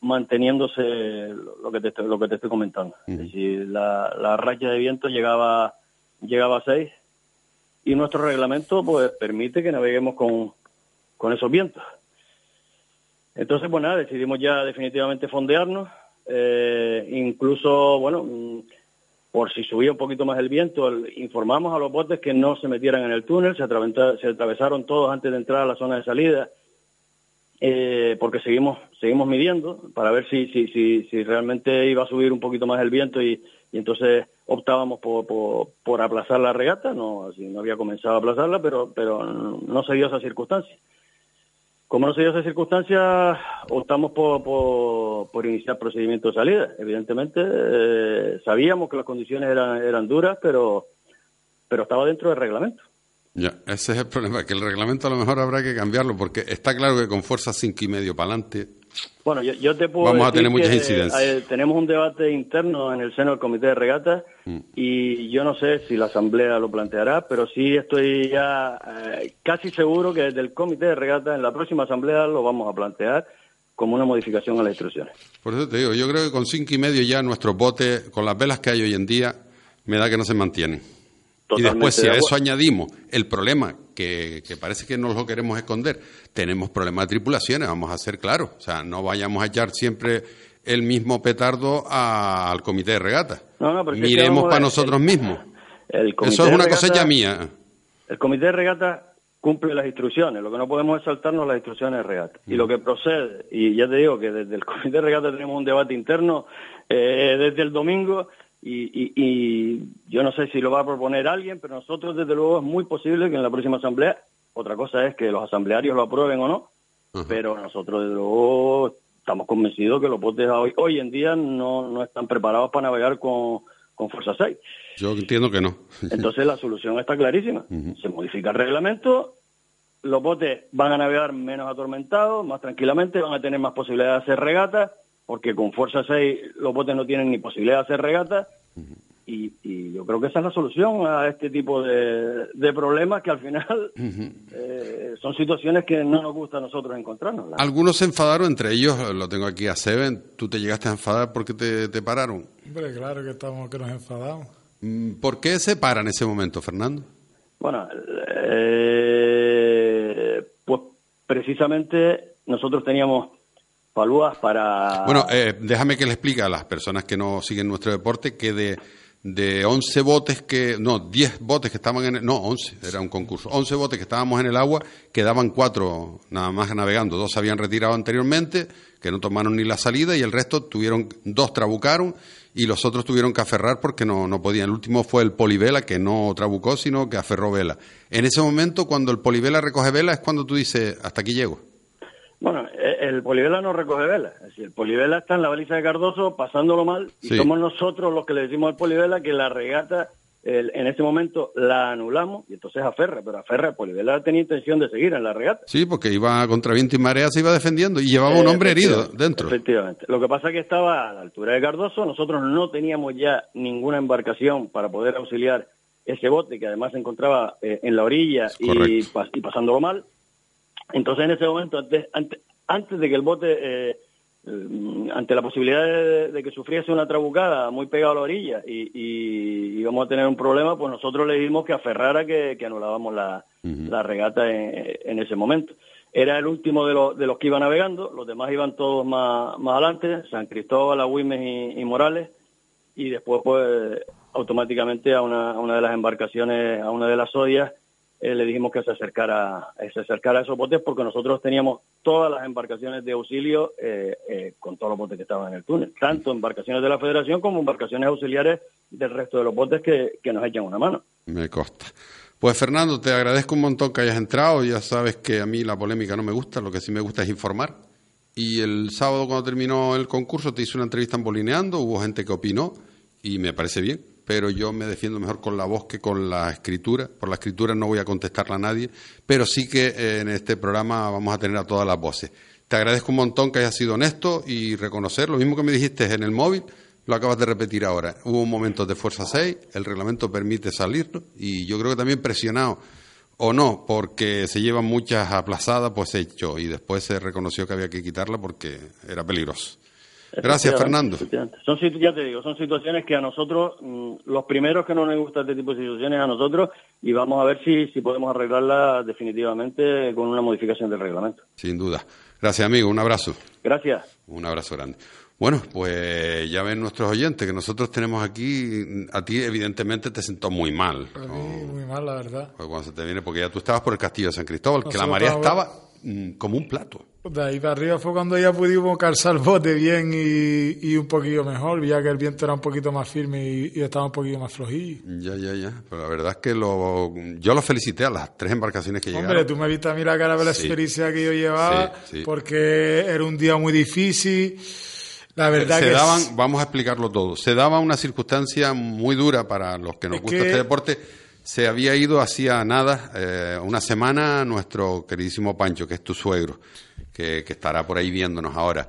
manteniéndose lo que te estoy, lo que te estoy comentando. Es decir, la, la racha de viento llegaba, llegaba a 6 y nuestro reglamento pues permite que naveguemos con, con esos vientos. Entonces, pues nada, decidimos ya definitivamente fondearnos. eh, incluso, bueno, mm, por si subía un poquito más el viento, informamos a los botes que no se metieran en el túnel, se atravesaron todos antes de entrar a la zona de salida, eh, porque seguimos seguimos midiendo para ver si, si, si, si realmente iba a subir un poquito más el viento y, entonces optábamos por, por, por aplazar la regata, no, así no había comenzado a aplazarla, pero, pero no se dio esa circunstancia. Como no se dio esa circunstancia, optamos por, por, por iniciar procedimiento de salida. Evidentemente, eh, sabíamos que las condiciones eran, eran duras, pero, pero estaba dentro del reglamento. Ya, ese es el problema, que el reglamento a lo mejor habrá que cambiarlo, porque está claro que con fuerza cinco y medio para adelante, Bueno, yo, yo te puedo Vamos a tener muchas que, incidencias. eh, tenemos un debate interno en el seno del comité de regatas Mm. y yo no sé si la asamblea lo planteará, pero sí estoy ya eh, casi seguro que desde el comité de regatas en la próxima asamblea lo vamos a plantear como una modificación a las instrucciones. Por eso te digo, yo creo que con cinco y medio ya nuestros botes, con las velas que hay hoy en día, me da que no se mantienen. Y después, si a eso añadimos el problema, que, parece que no lo queremos esconder, tenemos problemas de tripulaciones, vamos a ser claros. O sea, no vayamos a echar siempre el mismo petardo al comité de regata. Miremos para nosotros mismos. Eso es una cosecha mía. El comité de regata cumple las instrucciones, lo que no podemos es saltarnos las instrucciones de regata. Y lo que procede, y ya te digo que desde el *laughs* comité de regata tenemos un debate interno eh, desde el domingo, y, yo no sé si lo va a proponer alguien, pero nosotros desde luego es muy posible que en la próxima asamblea, otra cosa es que los asamblearios lo aprueben o no, pero nosotros desde luego estamos convencidos que los botes hoy, hoy en día no, no están preparados para navegar con, con Fuerza 6. Yo entiendo que no. Entonces la solución está clarísima. Se modifica el reglamento, los botes van a navegar menos atormentados, más tranquilamente, van a tener más posibilidad de hacer regata, porque con Fuerza 6 los botes no tienen ni posibilidad de hacer regata. y, yo creo que esa es la solución a este tipo de, problemas que al final eh, son situaciones que no nos gusta a nosotros encontrarnos. Algunos se enfadaron, entre ellos, lo tengo aquí a Seven, ¿tú te llegaste a enfadar porque te, te pararon? Hombre, claro que, estamos, que nos enfadamos. Mm, ¿Por qué se para en ese momento, Fernando? Bueno, eh, pues precisamente nosotros teníamos falúas para... Bueno, eh, déjame que le explique a las personas que no siguen nuestro deporte que de, de 11 botes que... No, 10 botes que estaban en... El, no, 11, era un concurso. 11 botes que estábamos en el agua, quedaban cuatro nada más navegando. Dos se habían retirado anteriormente, que no tomaron ni la salida, y el resto tuvieron... Dos trabucaron y los otros tuvieron que aferrar porque no, no podían. El último fue el polivela, que no trabucó, sino que aferró vela. En ese momento, cuando el polivela recoge vela, es cuando tú dices, hasta aquí llego. Bueno, el polivela no recoge vela. Es decir, el polivela está en la baliza de Cardoso pasándolo mal y somos nosotros los que le decimos al polivela que la regata en ese momento la anulamos y entonces aferra, pero aferra, Polivela tenía intención de seguir en la regata. Sí, porque iba contra viento y marea, se iba defendiendo y llevaba un hombre herido dentro. Efectivamente. Lo que pasa es que estaba a la altura de Cardoso, nosotros no teníamos ya ninguna embarcación para poder auxiliar ese bote que además se encontraba eh, en la orilla y, pasándolo mal. Entonces en ese momento, antes, antes, de que el bote... Eh, eh, ante la posibilidad de, que sufriese una trabucada muy pegado a la orilla y, íbamos a tener un problema, pues nosotros le dijimos que aferrara que, anulábamos la, regata en, ese momento. Era el último de, los, de los que iba navegando, los demás iban todos más, más adelante, San Cristóbal, Agüimes y, Morales, y después pues automáticamente a una, a una de las embarcaciones, a una de las odias, eh, le dijimos que se acercara, eh, se acercara a esos botes porque nosotros teníamos todas las embarcaciones de auxilio eh, con todos los botes que estaban en el túnel, tanto embarcaciones de la Federación como embarcaciones auxiliares del resto de los botes que, nos echan una mano. Me consta. Pues Fernando, te agradezco un montón que hayas entrado. Ya sabes que a mí la polémica no me gusta, lo que sí me gusta es informar. Y el sábado cuando terminó el concurso te hice una entrevista en Bolineando, hubo gente que opinó y me parece bien pero yo me defiendo mejor con la voz que con la escritura. Por la escritura no voy a contestarla a nadie, pero sí que eh, en este programa vamos a tener a todas las voces. Te agradezco un montón que hayas sido honesto y reconocer lo mismo que me dijiste en el móvil, lo acabas de repetir ahora. Hubo un momento de fuerza 6, el reglamento permite salirlo y yo creo que también presionado o no, porque se llevan muchas aplazadas, pues hecho y después se reconoció que había que quitarla porque era peligroso. Gracias, Fernando. Son, ya te digo, son situaciones que a nosotros, mm, los primeros que no nos gusta este tipo de situaciones a nosotros, y vamos a ver si, si podemos arreglarla definitivamente con una modificación del reglamento. Sin duda. Gracias, amigo. Un abrazo. Gracias. Un abrazo grande. Bueno, pues ya ven nuestros oyentes que nosotros tenemos aquí, a ti evidentemente te sentó muy mal. muy mal, la verdad. Pues cuando se te viene, porque ya tú estabas por el castillo de San Cristóbal, que la marea estaba mm, como un plato. De ahí para arriba fue cuando ya pudimos calzar el bote bien y, un poquillo mejor, ya que el viento era un poquito más firme y, estaba un poquito más flojillo. Ya, ya, ya. Pero la verdad es que lo, yo los felicité a las tres embarcaciones que llegaron. Hombre, tú me viste a mí la cara de la experiencia que yo llevaba, porque era un día muy difícil. La verdad se que daban, vamos a explicarlo todo. Se daba una circunstancia muy dura para los que nos gusta este deporte. Se había ido hacía nada, eh, una semana, nuestro queridísimo Pancho, que es tu suegro que, estará por ahí viéndonos ahora.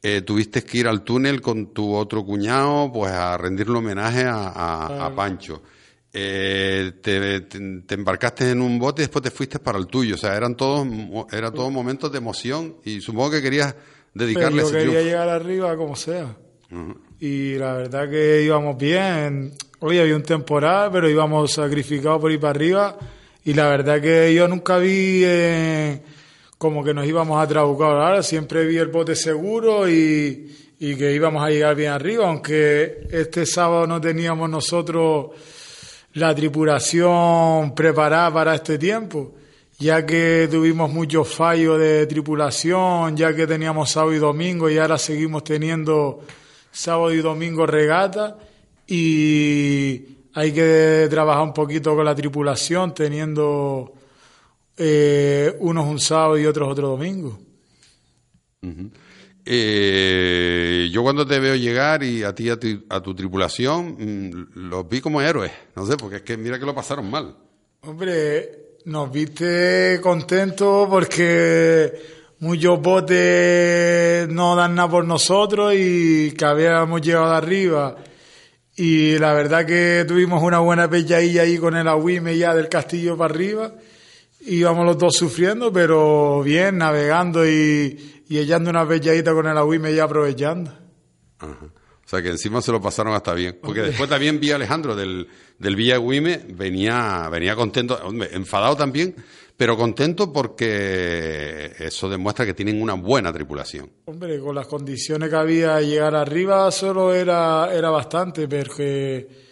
Eh, tuviste que ir al túnel con tu otro cuñado, pues a rendirle homenaje a, Pancho. Eh, te, embarcaste en un bote y después te fuiste para el tuyo. O sea, eran todos, era todos momentos de emoción y supongo que querías dedicarle Pero ese yo quería triunfo. llegar arriba como sea. Y la verdad que íbamos bien. Hoy había un temporal, pero íbamos sacrificados por ir para arriba. Y la verdad que yo nunca vi eh, como que nos íbamos a trabucar. Ahora siempre vi el bote seguro y, y que íbamos a llegar bien arriba. Aunque este sábado no teníamos nosotros la tripulación preparada para este tiempo, ya que tuvimos muchos fallos de tripulación, ya que teníamos sábado y domingo y ahora seguimos teniendo sábado y domingo regata y hay que trabajar un poquito con la tripulación teniendo eh, unos un sábado y otros otro domingo. Eh, yo cuando te veo llegar y a ti a tu, a tu tripulación, mm, los vi como héroes. No sé, porque es que mira que lo pasaron mal. Hombre, nos viste contentos porque muchos botes no dan nada por nosotros y que habíamos llegado arriba. Y la verdad que tuvimos una buena pelladilla ahí con el agüime ya del castillo para arriba. Íbamos los dos sufriendo, pero bien, navegando y, y echando una pelladita con el agüime ya aprovechando. Ajá. O sea que encima se lo pasaron hasta bien. Porque después también vi a Alejandro del, del Villa Guime, venía, venía contento, enfadado también, pero contento porque eso demuestra que tienen una buena tripulación. Hombre, con las condiciones que había llegar arriba solo era, era bastante, porque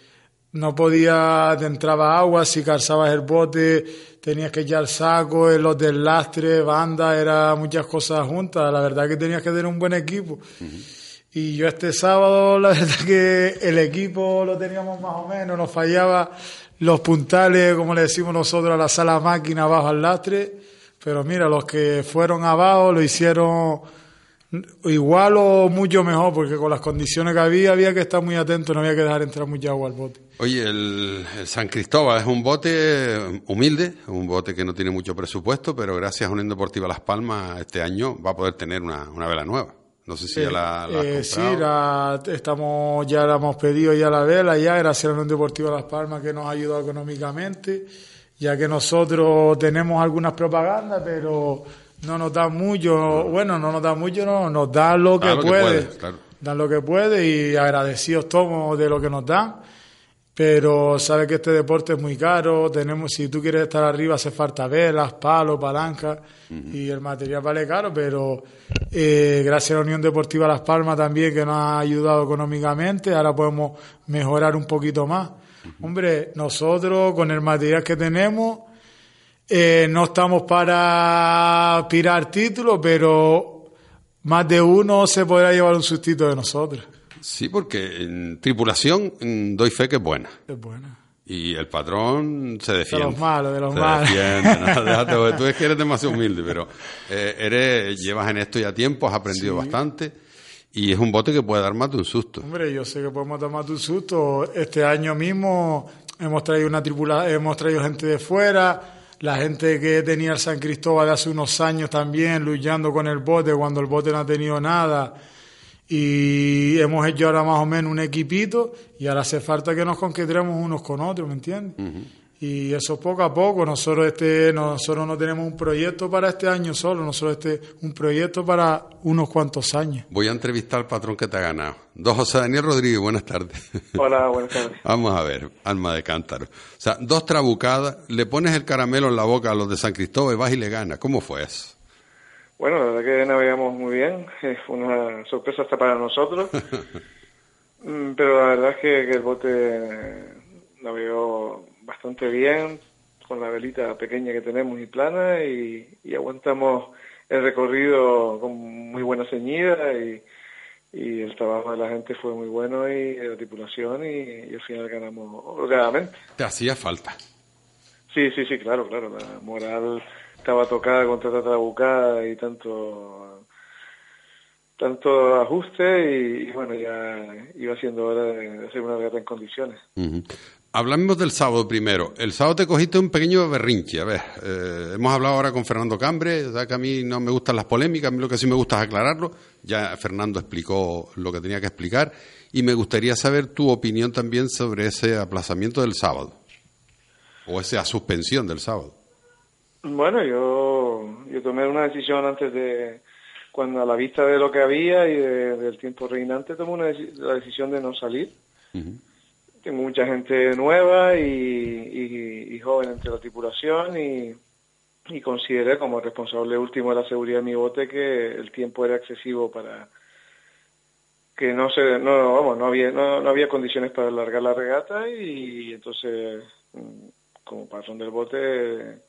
no podía, te entraba agua, si calzabas el bote, tenías que echar saco, los del lastre, banda, era muchas cosas juntas. La verdad que tenías que tener un buen equipo. Y yo este sábado, la *laughs* verdad que el equipo lo teníamos más o menos, nos fallaba los puntales, como le decimos nosotros, a la sala máquina abajo al lastre. Pero mira, los que fueron abajo lo hicieron igual o mucho mejor, porque con las condiciones que había, había que estar muy atento, no había que dejar entrar mucha agua al bote. Oye, el, San Cristóbal es un bote humilde, un bote que no tiene mucho presupuesto, pero gracias a Unión Deportiva Las Palmas este año va a poder tener una, una vela nueva. No sé si ya la, la has Eh, sí, la- estamos, ya la hemos pedido ya la vela, ya gracias a la Unión Deportiva Las Palmas que nos ha ayudado económicamente, ya que nosotros tenemos algunas propagandas, pero no nos dan mucho, bueno, no nos dan mucho, no, nos dan lo que Ah, lo que puede, puede, claro. dan lo que puede y agradecidos somos de lo que nos dan. Pero sabes que este deporte es muy caro, tenemos, si tú quieres estar arriba hace falta velas, palos, palancas y el material vale caro, pero eh, gracias a la Unión Deportiva Las Palmas también que nos ha ayudado económicamente, ahora podemos mejorar un poquito más. Hombre, nosotros con el material que tenemos eh, no estamos para aspirar títulos, pero más de uno se podrá llevar un sustito de nosotros. Sí, porque en tripulación mm, doy fe que es buena. Es buena. Y el patrón se defiende. los malos, de los se malos. defiende, no, *laughs* tú es que eres demasiado humilde, pero eh, eres, llevas en esto ya tiempo, has aprendido bastante y es un bote que puede dar más de un susto. Hombre, yo sé que podemos tomar un susto. Este año mismo hemos traído una tripula, hemos traído gente de fuera, la gente que tenía el San Cristóbal hace unos años también luchando con el bote cuando el bote no ha tenido nada. Y hemos hecho ahora más o menos un equipito y ahora hace falta que nos conquistemos unos con otros, ¿me entiendes? Y eso poco a poco, nosotros este, nosotros no tenemos un proyecto para este año solo, nosotros este, un proyecto para unos cuantos años. Voy a entrevistar al patrón que te ha ganado. Dos José Daniel Rodríguez, buenas tardes. Hola, buenas tardes. *laughs* Vamos a ver, alma de cántaro. O sea, dos trabucadas, le pones el caramelo en la boca a los de San Cristóbal y vas y le ganas. ¿Cómo fue eso? Bueno, la verdad que navegamos muy bien, fue una sorpresa hasta para nosotros, *laughs* Mm, pero la verdad es que, que el bote navegó bastante bien, con la velita pequeña que tenemos y plana, y, y aguantamos el recorrido con muy buena ceñida, y, y el trabajo de la gente fue muy bueno, y la tripulación, y, y al final ganamos holgadamente. Te hacía falta. Sí, sí, sí, claro, claro. La moral estaba tocada con tanta trabucada y tanto tanto ajuste y, bueno, ya iba siendo hora de hacer una regata en condiciones. Ujú. Hablamos del sábado primero. El sábado te cogiste un pequeño berrinche. A ver, eh, hemos hablado ahora con Fernando Cambre, ya que a mí no me gustan las polémicas, a mí lo que sí me gusta es aclararlo. Ya Fernando explicó lo que tenía que explicar y me gustaría saber tu opinión también sobre ese aplazamiento del sábado o esa suspensión del sábado. Bueno, yo, yo tomé una decisión antes de cuando a la vista de lo que había y del tiempo reinante tomé una la decisión de no salir. Tengo mucha gente nueva y, y, joven entre la tripulación y, y consideré como responsable último de la seguridad de mi bote que el tiempo era excesivo para que no se no vamos no había no, no había condiciones para alargar la regata y entonces mm, como patrón del bote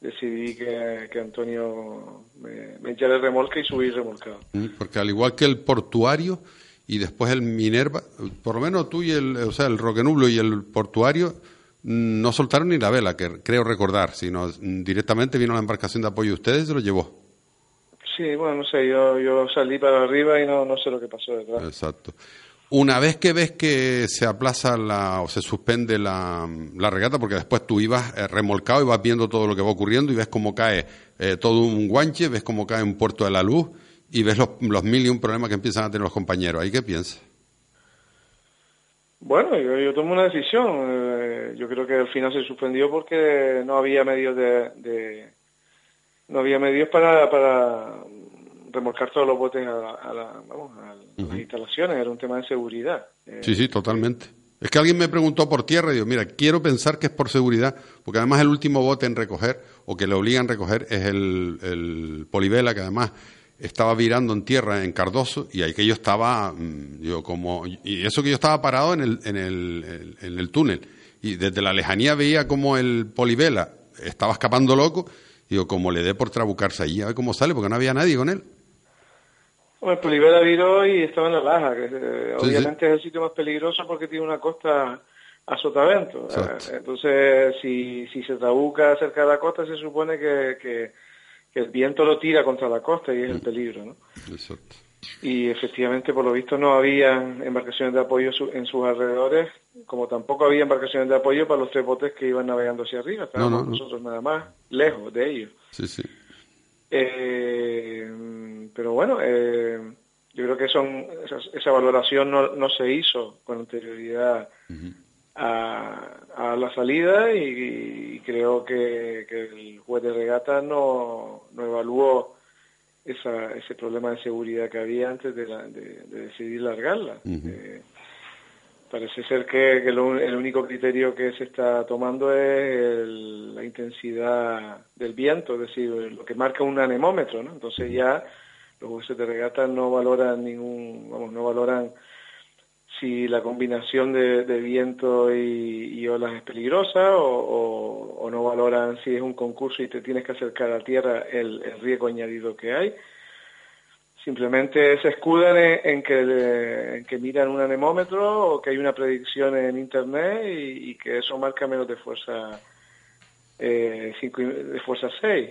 decidí que, que Antonio me, me, echara el remolque y subí remolcado. Mm, porque al igual que el portuario y después el Minerva, por lo menos tú y el, o sea, el Roquenublo y el portuario mm, no soltaron ni la vela, que creo recordar, sino directamente vino la embarcación de apoyo de ustedes y se lo llevó. Sí, bueno, no sé, yo, yo salí para arriba y no, no sé lo que pasó detrás. Exacto. Una vez que ves que se aplaza la, o se suspende la, regata, porque después tú ibas eh, remolcado y vas viendo todo lo que va ocurriendo y ves cómo cae eh, todo un guanche, ves cómo cae un puerto de la luz y ves los, los mil y un problemas que empiezan a tener los compañeros. ¿Ahí qué piensas? Bueno, yo, yo tomé una decisión. Eh, yo creo que al final se suspendió porque no había medios de, no había medios para, para remolcar todos los botes a, las instalaciones, era un tema de seguridad. Eh, sí, sí, totalmente. Es que alguien me preguntó por tierra y digo, mira, quiero pensar que es por seguridad, porque además el último bote en recoger, o que le obligan a recoger, es el, el Polivela, que además estaba virando en tierra en Cardoso, y ahí que yo estaba, yo mm, como, y eso que yo estaba parado en el, en el, en el túnel, y desde la lejanía veía como el Polivela estaba escapando loco, digo, como le dé por trabucarse allí, a ver cómo sale, porque no había nadie con él. El Polivela viró y estaba en la Laja, que eh, obviamente es el sitio más peligroso porque tiene una costa a sotavento. Eh, entonces, si, si se trabuca cerca de la costa, se supone que, que, el viento lo tira contra la costa y es el mm. peligro, ¿no? Exacto. Y efectivamente, por lo visto, no había embarcaciones de apoyo en sus alrededores, como tampoco había embarcaciones de apoyo para los tres botes que iban navegando hacia arriba. Estábamos nosotros nada más lejos de ellos. Sí, sí. Eh, pero bueno, eh, yo creo que son esa, valoración no, no, se hizo con anterioridad a, la salida y, creo que, el juez de regata no, no evaluó esa, ese problema de seguridad que había antes de, decidir largarla. Eh, parece ser que, el único criterio que se está tomando es la intensidad del viento, es decir, lo que marca un anemómetro, ¿no? Entonces ya los jueces de regata no valoran ningún, vamos, no valoran si la combinación de, viento y, olas es peligrosa o, no valoran si es un concurso y te tienes que acercar a tierra el, riesgo añadido que hay. Simplemente se escudan en, que, que, miran un anemómetro o que hay una predicción en Internet y, que eso marca menos de fuerza eh, de fuerza 6.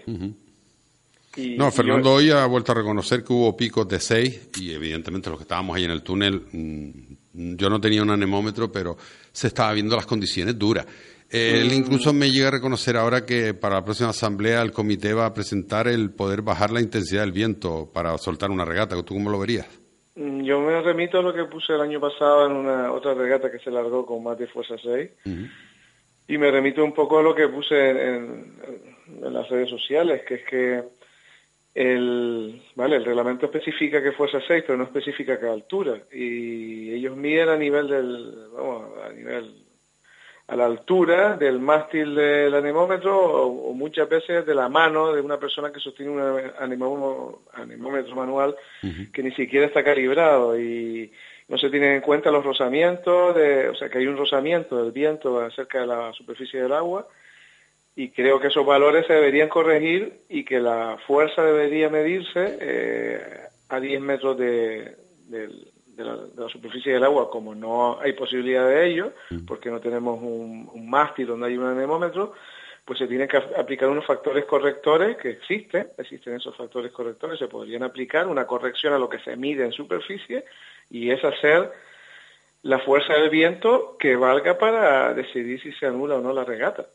no, Fernando hoy ha vuelto a reconocer que hubo picos de 6 y evidentemente los que estábamos ahí en el túnel mm, yo no tenía un anemómetro, pero se estaba viendo las condiciones duras. Él mm. incluso me llega a reconocer ahora que para la próxima asamblea el comité va a presentar el poder bajar la intensidad del viento para soltar una regata. ¿Tú cómo lo verías? Mm, yo me remito a lo que puse el año pasado en una otra regata que se largó con más de fuerza 6. Y me remito un poco a lo que puse en las redes sociales, que es que el, vale, el reglamento especifica que fuerza 6, pero no especifica qué altura. Y ellos miden a nivel del, vamos, a nivel, a la altura del mástil del anemómetro o, muchas veces de la mano de una persona que sostiene un anemómetro, manual que ni siquiera está calibrado y no se tienen en cuenta los rozamientos, de, o sea que hay un rozamiento del viento acerca de la superficie del agua y creo que esos valores se deberían corregir y que la fuerza debería medirse eh, a 10 metros de, la, superficie del agua, como no hay posibilidad de ello, mm. porque no tenemos un, mástil donde hay un anemómetro, pues se tienen que aplicar unos factores correctores que existen, existen esos factores correctores, se podrían aplicar una corrección a lo que se mide en superficie y es hacer la fuerza del viento que valga para decidir si se anula o no la regata.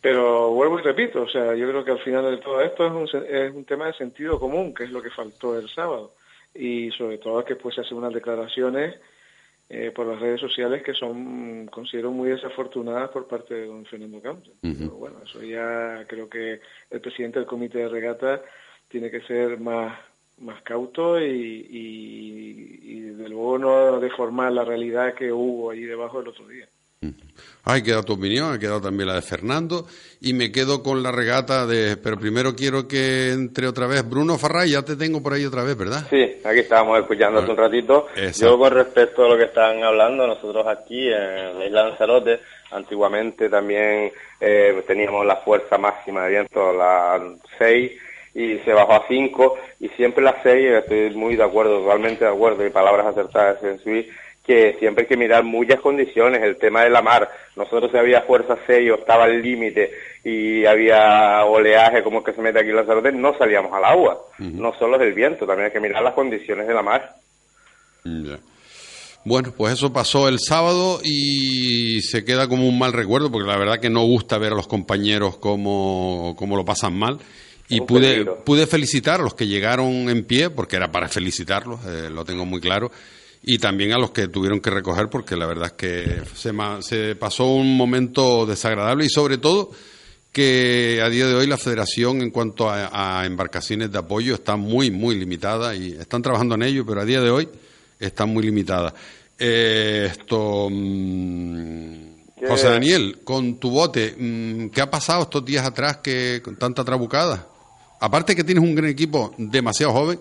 Pero vuelvo y repito, o sea, yo creo que al final de todo esto es un, es un tema de sentido común, que es lo que faltó el sábado. Y sobre todo que pues se hacen unas declaraciones eh, por las redes sociales que son, considero muy desafortunadas por parte de don Fernando Campos. bueno, eso ya creo que el presidente del comité de regata tiene que ser más, más cauto y, y, y desde luego no deformar la realidad que hubo allí debajo el otro día. Ahí queda tu opinión, ha quedado también la de Fernando y me quedo con la regata de... Pero primero quiero que entre otra vez Bruno Farray, ya te tengo por ahí otra vez, ¿verdad? Sí, aquí estábamos escuchando hace un ratito. Exacto. Yo con respecto a lo que están hablando, nosotros aquí en la isla de Lanzarote, antiguamente también eh, teníamos la fuerza máxima de viento, la 6, y se bajó a 5, y siempre la 6, estoy muy de acuerdo, totalmente de acuerdo, y palabras acertadas en Sui, que siempre hay que mirar muchas condiciones, el tema de la mar, nosotros si había fuerza 6 o estaba al límite y había oleaje como que se mete aquí en Lanzarote, no salíamos al agua, no solo es el viento, también hay que mirar las condiciones de la mar. Ya. Bueno, pues eso pasó el sábado y se queda como un mal recuerdo, porque la verdad que no gusta ver a los compañeros como, como lo pasan mal. Y Un pude, peligro. pude felicitar a los que llegaron en pie, porque era para felicitarlos, eh, lo tengo muy claro, y también a los que tuvieron que recoger, porque la verdad es que se, se pasó un momento desagradable y sobre todo que a día de hoy la federación en cuanto a, a embarcaciones de apoyo está muy, muy limitada y están trabajando en ello, pero a día de hoy está muy limitada. Eh, esto, mm, ¿Qué? José Daniel, con tu bote, mm, ¿qué ha pasado estos días atrás que con tanta trabucada? Aparte que tienes un gran equipo demasiado joven,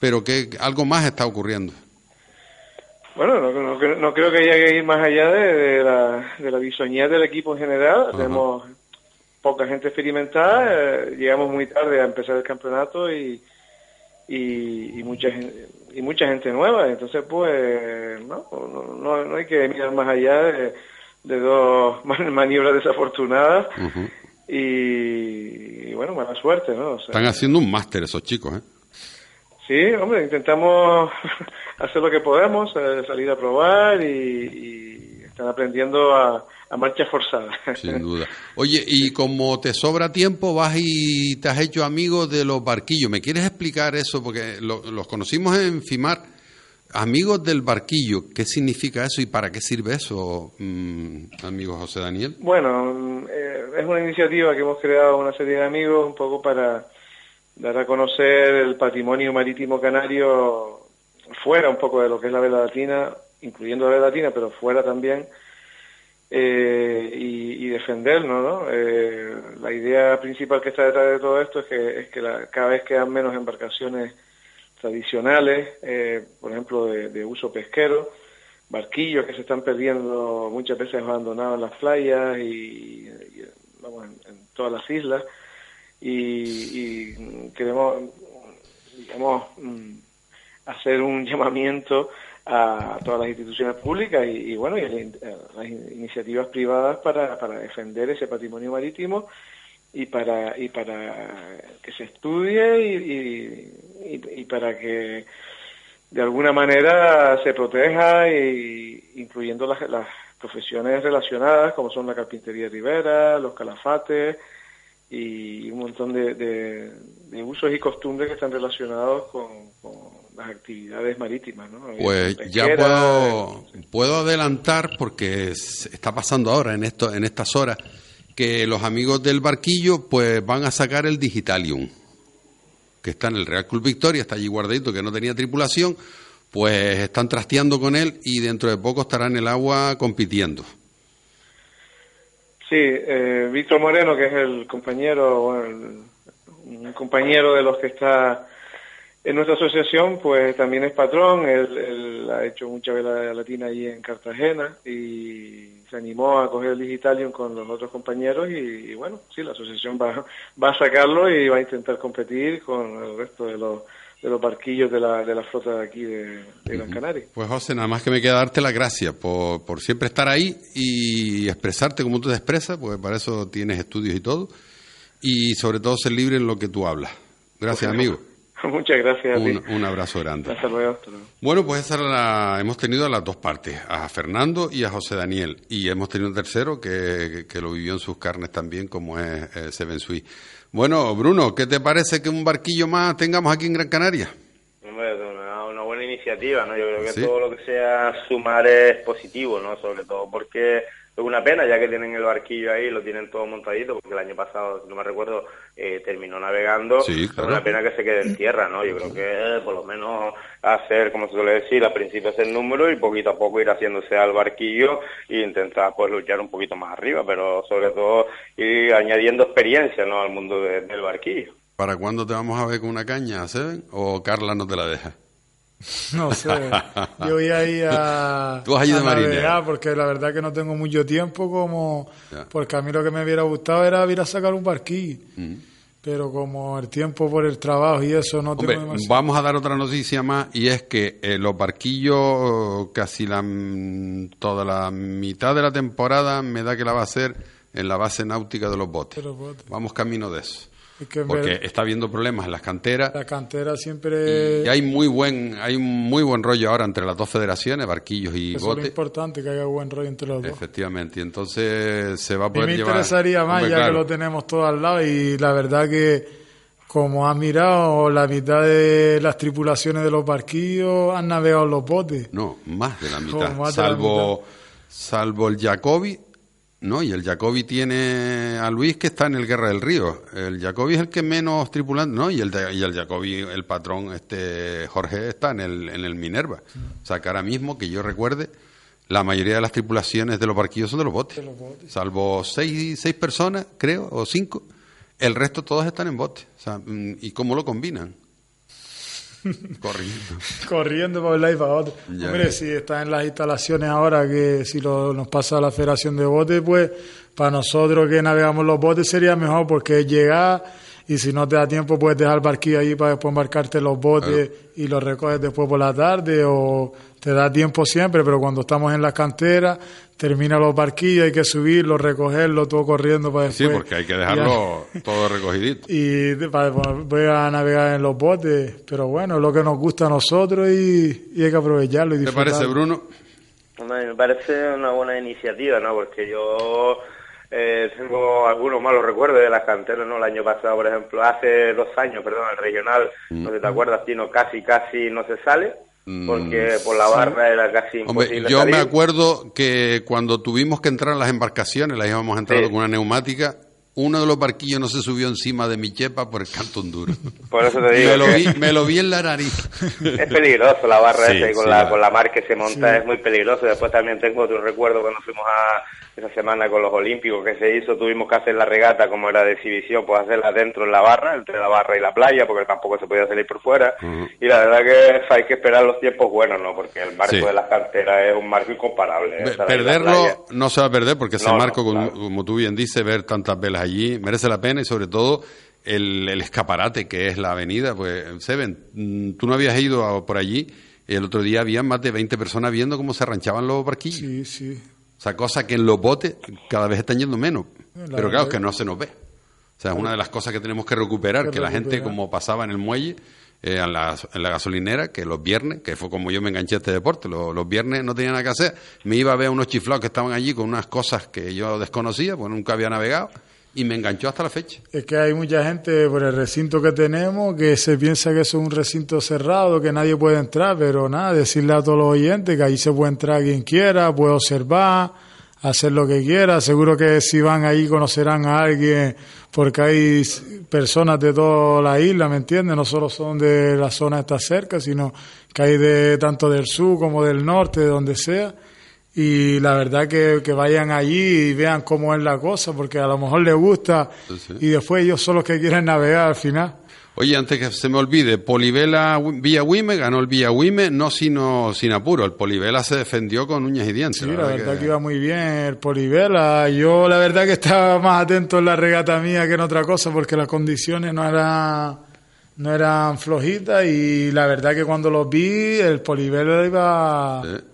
pero que algo más está ocurriendo. Bueno, no, no creo- no creo que haya que ir más allá de, de la, de la bisoñez del equipo en general. Tenemos poca gente experimentada, eh, llegamos muy tarde a empezar el campeonato y, y, y mucha gente, y mucha gente nueva. Entonces, pues, no, no, no- hay que mirar más allá de, de dos *laughs* man- maniobras desafortunadas y, y, bueno, mala suerte, ¿no? O sea, Están haciendo un máster esos chicos, ¿eh? Sí, hombre, intentamos *laughs* hacer lo que podemos, eh, salir a probar y, y están aprendiendo a, a marcha forzada. *laughs* Sin duda. Oye, y como te sobra tiempo, vas y te has hecho amigo de los barquillos. ¿Me quieres explicar eso? Porque lo- los conocimos en FIMAR. Amigos del barquillo, ¿qué significa eso y para qué sirve eso, mm, amigo José Daniel? Bueno, eh, es una iniciativa que hemos creado una serie de amigos un poco para dar a conocer el patrimonio marítimo canario fuera un poco de lo que es la vela latina, incluyendo la vela latina, pero fuera también, eh, y, y defendernos, ¿no? Eh, la idea principal que está detrás de todo esto es que, es que la- cada vez quedan menos embarcaciones tradicionales, eh, por ejemplo, de, de uso pesquero, barquillos que se están perdiendo muchas veces abandonados en las playas y, vamos, en, en todas las islas y, y queremos digamos mm, hacer un *laughs* llamamiento a todas las instituciones públicas y, bueno y a las in- iniciativas privadas para, para defender ese patrimonio marítimo y para y para que se estudie y, y, y- para que de alguna manera se proteja y incluyendo las, las profesiones relacionadas como son la carpintería ribera, los calafates y un montón de, de- de usos y costumbres que están relacionados con las actividades marítimas, ¿no? Pues ya puedo, puedo adelantar, porque está pasando ahora en, esto, en estas horas, que los amigos del barquillo pues van a sacar el Digitalium, que está en el Real Club Victoria, está allí guardadito, que no tenía tripulación, pues están trasteando con él y dentro de poco estará en el agua compitiendo. Sí, eh, Víctor Moreno, que es el compañero, bueno, el- un compañero de los que está en nuestra asociación, pues también es patrón. Él, él ha hecho mucha vela latina allí en Cartagena y se animó a coger el Digitalium con los otros compañeros y, y bueno, sí, la asociación va, va a sacarlo y va a intentar competir con el resto de los, de los barquillos de la, de la flota de aquí de, de Gran Canaria. Pues José, nada más que me queda darte las gracias por, por siempre estar ahí y expresarte como tú te expresas, porque para eso tienes estudios y todo, y sobre todo ser libre en lo que tú hablas. Gracias, amigo. *laughs* Muchas gracias a ti. Un, un abrazo grande. Hasta luego. Hasta luego. Bueno, pues esa la- hemos tenido las dos partes, a Fernando y a José Daniel. Y hemos tenido un tercero que, que lo vivió en sus carnes también, como es eh, Seven Sui. Bueno, Bruno, ¿qué te parece que un barquillo más tengamos aquí en Gran Canaria? Hombre, es una, una buena iniciativa iniciativa, ¿no? Yo creo que Sí. todo lo que sea sumar es positivo, ¿no? Sobre todo porque es una pena, ya que tienen el barquillo ahí, lo tienen todo montadito, porque el año pasado, si no me recuerdo, eh, terminó navegando. Sí, Es una pena que se quede en tierra, ¿no? Yo creo que eh, por lo menos hacer, como se suele decir, al principio es el número y poquito a poco ir haciéndose al barquillo e intentar pues luchar un poquito más arriba, pero sobre todo ir añadiendo experiencia, ¿no? Al mundo de- del barquillo. ¿Para cuándo te vamos a ver con una caña, Seven? ¿O Carla no te la deja? *laughs* No sé, yo voy a ir *laughs* a, Tú has ido a navegar porque la verdad que no tengo mucho tiempo como Ya. porque a mí lo que me hubiera gustado era ir a sacar un barquillo, pero como el tiempo por el trabajo y eso no Hombre, tengo demasiado. vamos a dar otra noticia más y es que eh, los barquillos casi la, toda la mitad de la temporada me da que la va a hacer en la base náutica de los botes. De los botes. Vamos camino de eso. Es que Porque ver- está habiendo problemas en las canteras la cantera siempre y hay muy buen hay un muy buen rollo ahora entre las dos federaciones, barquillos y eso es lo botes. importante que haya buen rollo entre los dos. Efectivamente, y entonces se va a poder me llevar. interesaría más ya claro. que lo tenemos todo al lado y la verdad que como has mirado la mitad de las tripulaciones de los barquillos han navegado en los botes. No, más de la mitad. de la salvo, salvo el Jacobi, ¿no? Y el Jacobi tiene a Luis que está en el Guerra del Río. El Jacobi es el que menos tripulante, ¿no? Y el, y el Jacobi, el patrón, este Jorge, está en el, en el Minerva. O sea, que ahora mismo, que yo recuerde, la mayoría de las tripulaciones de los barquillos son de los botes. De los botes. Salvo seis, seis personas, creo, o cinco. El resto todos están en botes. O sea, mm, ¿y cómo lo combinan? Corriendo. Corriendo para un lado y para otro. Ya. Hombre, si está en las instalaciones ahora, que si lo, nos pasa a la Federación de Botes, pues para nosotros que navegamos los botes sería mejor porque es llegar y si no te da tiempo puedes dejar el barquillo allí para después embarcarte los botes y los recoges después por la tarde o te da tiempo siempre, pero cuando estamos en las canteras termina los barquillos, hay que subirlos, recogerlos, todo corriendo para Sí, después. porque hay que dejarlo todo recogidito. *laughs* y para voy a navegar en los botes, pero bueno, es lo que nos gusta a nosotros y, y hay que aprovecharlo y ¿Te disfrutarlo. parece, Bruno? Hombre, me parece una buena iniciativa, ¿no? Porque yo eh, tengo algunos malos recuerdos de las canteras, ¿no? El año pasado, por ejemplo, hace dos años, perdón, el regional, no sé si te acuerdas, Tino, casi, casi no se sale, porque por la barra era casi Hombre, imposible yo salir. me acuerdo que cuando tuvimos que entrar en las embarcaciones, las íbamos entrando Sí. con una neumática, uno de los barquillos no se subió encima de mi chepa por el cantón duro. Por eso te digo me, lo que- vi, me lo vi en la nariz. Es peligroso la barra Sí, esa y con, sí, la, la- con la mar que se monta Sí. es muy peligroso. Después también tengo otro recuerdo cuando fuimos a esa semana con los Olímpicos que se hizo, tuvimos que hacer la regata como era de exhibición, pues hacerla dentro en la barra, entre la barra y la playa, porque tampoco se podía salir por fuera. Y la verdad que hay que esperar los tiempos buenos, ¿no? Porque el marco Sí. de las canteras es un marco incomparable. ¿eh? Perderlo no se va a perder porque ese No, marco, como, claro. como tú bien dices, ver tantas velas allí merece la pena y sobre todo el, el escaparate que es la avenida. Pues, Seven, mm, tú no habías ido a- por allí. El otro día había más de 20 personas viendo cómo se arranchaban los barquillos. Sí, sí. O sea, cosa que en los botes cada vez están yendo menos. La Pero claro, verdad que no se nos ve. O sea, es una de las cosas que tenemos que recuperar, Que que la gente como pasaba en el muelle, eh, en, la, en la gasolinera, que los viernes, que fue como yo me enganché a este deporte, los, los viernes no tenía nada que hacer, me iba a ver a unos chiflados que estaban allí con unas cosas que yo desconocía, pues nunca había navegado, y me enganchó hasta la fecha. Es que hay mucha gente por el recinto que tenemos que se piensa que es un recinto cerrado, que nadie puede entrar, pero nada, decirle a todos los oyentes que ahí se puede entrar quien quiera, puede observar, hacer lo que quiera. Seguro que si van ahí conocerán a alguien, porque hay personas de toda la isla, ¿me entiendes? No solo son de la zona esta cerca, sino que hay de tanto del sur como del norte, de donde sea. Y la verdad que, que vayan allí y vean cómo es la cosa, porque a lo mejor les gusta Sí, y después ellos son los que quieren navegar al final. Oye, antes que se me olvide, Polivela Villa Wime ganó el Villa Wime, no sino sin apuro. El Polivela se defendió con uñas y dientes. Sí, la verdad que... iba muy bien el Polivela. Yo la verdad que estaba más atento en la regata mía que en otra cosa, porque las condiciones no eran, no eran flojitas y la verdad que cuando los vi, el Polivela iba... Sí,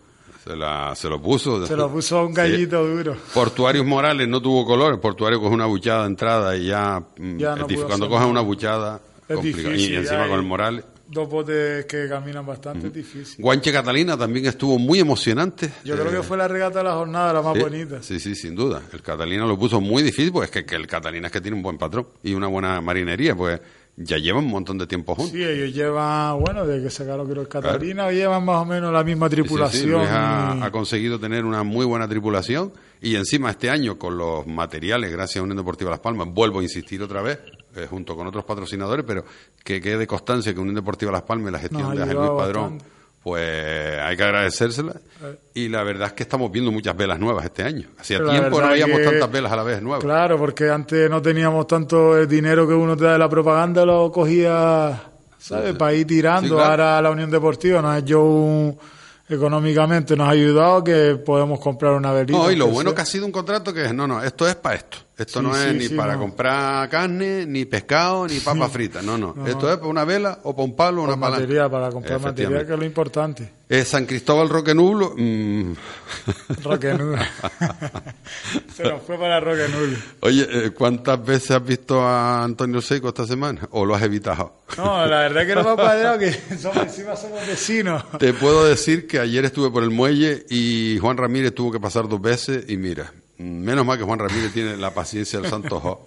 se, la- se lo puso. Se lo puso a un Sí. gallito duro. Portuarios Morales no tuvo color, el portuario coge una buchada de entrada y ya, mm, Ya no cuando nada. una buchada Es difícil, y encima con el Morales. Dos botes que caminan bastante, es difícil. Guanche Catalina también estuvo muy emocionante. Yo creo Eh, que fue la regata de la jornada la más sí, bonita. Sí, sí, sin duda. El Catalina lo puso muy difícil, pues es que, que el Catalina es que tiene un buen patrón y una buena marinería, pues ya llevan un montón de tiempo juntos. Sí, ellos llevan, bueno, desde que sacaron creo el Catalina, llevan más o menos la misma Sí, sí, sí, tripulación. Luis ha, y- ha conseguido tener una muy buena tripulación y encima este año con los materiales, gracias a Unión Deportiva Las Palmas, vuelvo a insistir otra vez, eh, junto con otros patrocinadores, pero que quede constancia que Unión Deportiva Las Palmas y la gestión Nos de Ángel Luis Padrón, bastante. Pues hay que agradecérsela. Y la verdad es que estamos viendo muchas velas nuevas este año. Hacía La tiempo no veíamos que- tantas velas a la vez nuevas. Claro, porque antes no teníamos tanto el dinero que uno te da de la propaganda, lo cogía, ¿sabes? Para ir tirando. Sí, claro. Ahora la Unión Deportiva nos ha hecho un- económicamente, nos ha ayudado que podemos comprar una velita. No, y lo bueno sea. que ha sido un contrato que es, no, no, esto es para esto. Esto Sí, no es sí, ni sí, para no. comprar carne, ni pescado, ni papas *laughs* fritas. No, no. No, esto no. es para una vela o para un palo o una palanca. material, para comprar material, que es lo importante. San Cristóbal Roque Nublo. mm. *laughs* Roque Nulo. *laughs* Se nos fue para Roque Nulo. Oye, eh, ¿cuántas veces has visto a Antonio Seco esta semana? ¿O lo has evitado? No, la verdad que no me ha cuadrado que somos, encima somos vecinos. Te puedo decir que ayer estuve por el muelle y Juan Ramírez tuvo que pasar dos veces y mira, menos mal que Juan Ramírez tiene la paciencia del Santo Jo,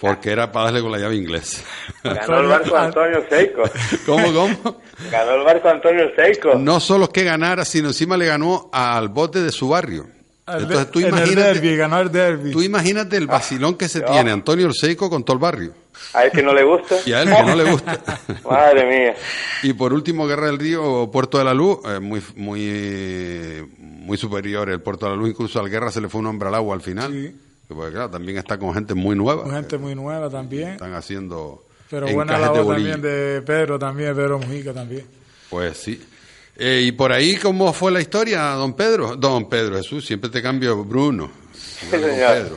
porque era para darle con la llave inglesa. Ganó el barco Antonio Seiko. ¿Cómo, cómo? Ganó el barco Antonio Seiko. No solo es que ganara, sino encima le ganó al bote de su barrio. Entonces de- tú en el imagínate, derbi, ganó el derby. tú imagínate el vacilón que se tiene Antonio Orseco con todo el barrio. A él que no le gusta. Y a él que no le gusta. *laughs* Madre mía. Y por último, Guerra del Río, Puerto de la Luz, eh, muy, muy, muy superior el Puerto de la Luz, incluso al Guerra se le fue un hombre al agua al final. Sí. Porque claro, también está con gente muy nueva. Con gente muy nueva también. Están haciendo Pero buena de labor bolillo. también de Pedro, también Pedro Mujica también. Pues sí. Eh, y por ahí, ¿cómo fue la historia, don Pedro? Don Pedro Jesús, siempre te cambio Bruno. Don señor. Pedro.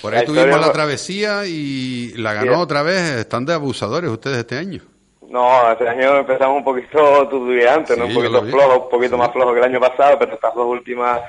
Por ahí La tuvimos la travesía y la ganó Sí. otra vez. Están de abusadores ustedes este año. No, este año empezamos un poquito ¿no? Sí, un yo lo poquito flojo, un poquito más flojo que el año pasado, pero estas dos últimas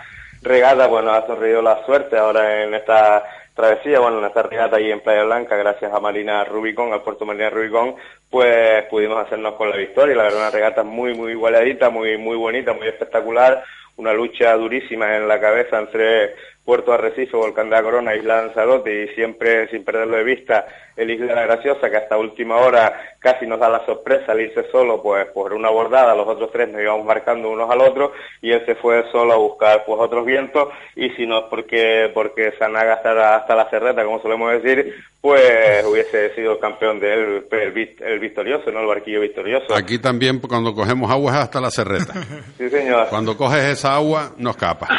regatas, bueno, ha sonreído la suerte ahora en esta travesía, bueno, en esta regata ahí en Playa Blanca, gracias a Marina Rubicón, al puerto Marina Rubicón, pues pudimos hacernos con la victoria. La verdad, una regata muy, muy igualadita, muy, muy bonita, muy espectacular, una lucha durísima en la cabeza entre Puerto Arrecife, Volcán de la Corona, Isla Lanzarote y siempre sin perderlo de vista el Isla de la Graciosa, que hasta última hora casi nos da la sorpresa al irse solo pues por una bordada, los otros tres nos íbamos marcando unos al otro y él se fue solo a buscar pues otros vientos y si no es porque porque Sanaga hasta hasta la cerreta, como solemos decir, pues hubiese sido el campeón del el, vic- el victorioso, no el barquillo victorioso. Aquí también, cuando cogemos agua, es hasta la cerreta. *laughs* Sí, señor. Cuando coges esa agua, no escapa. *laughs*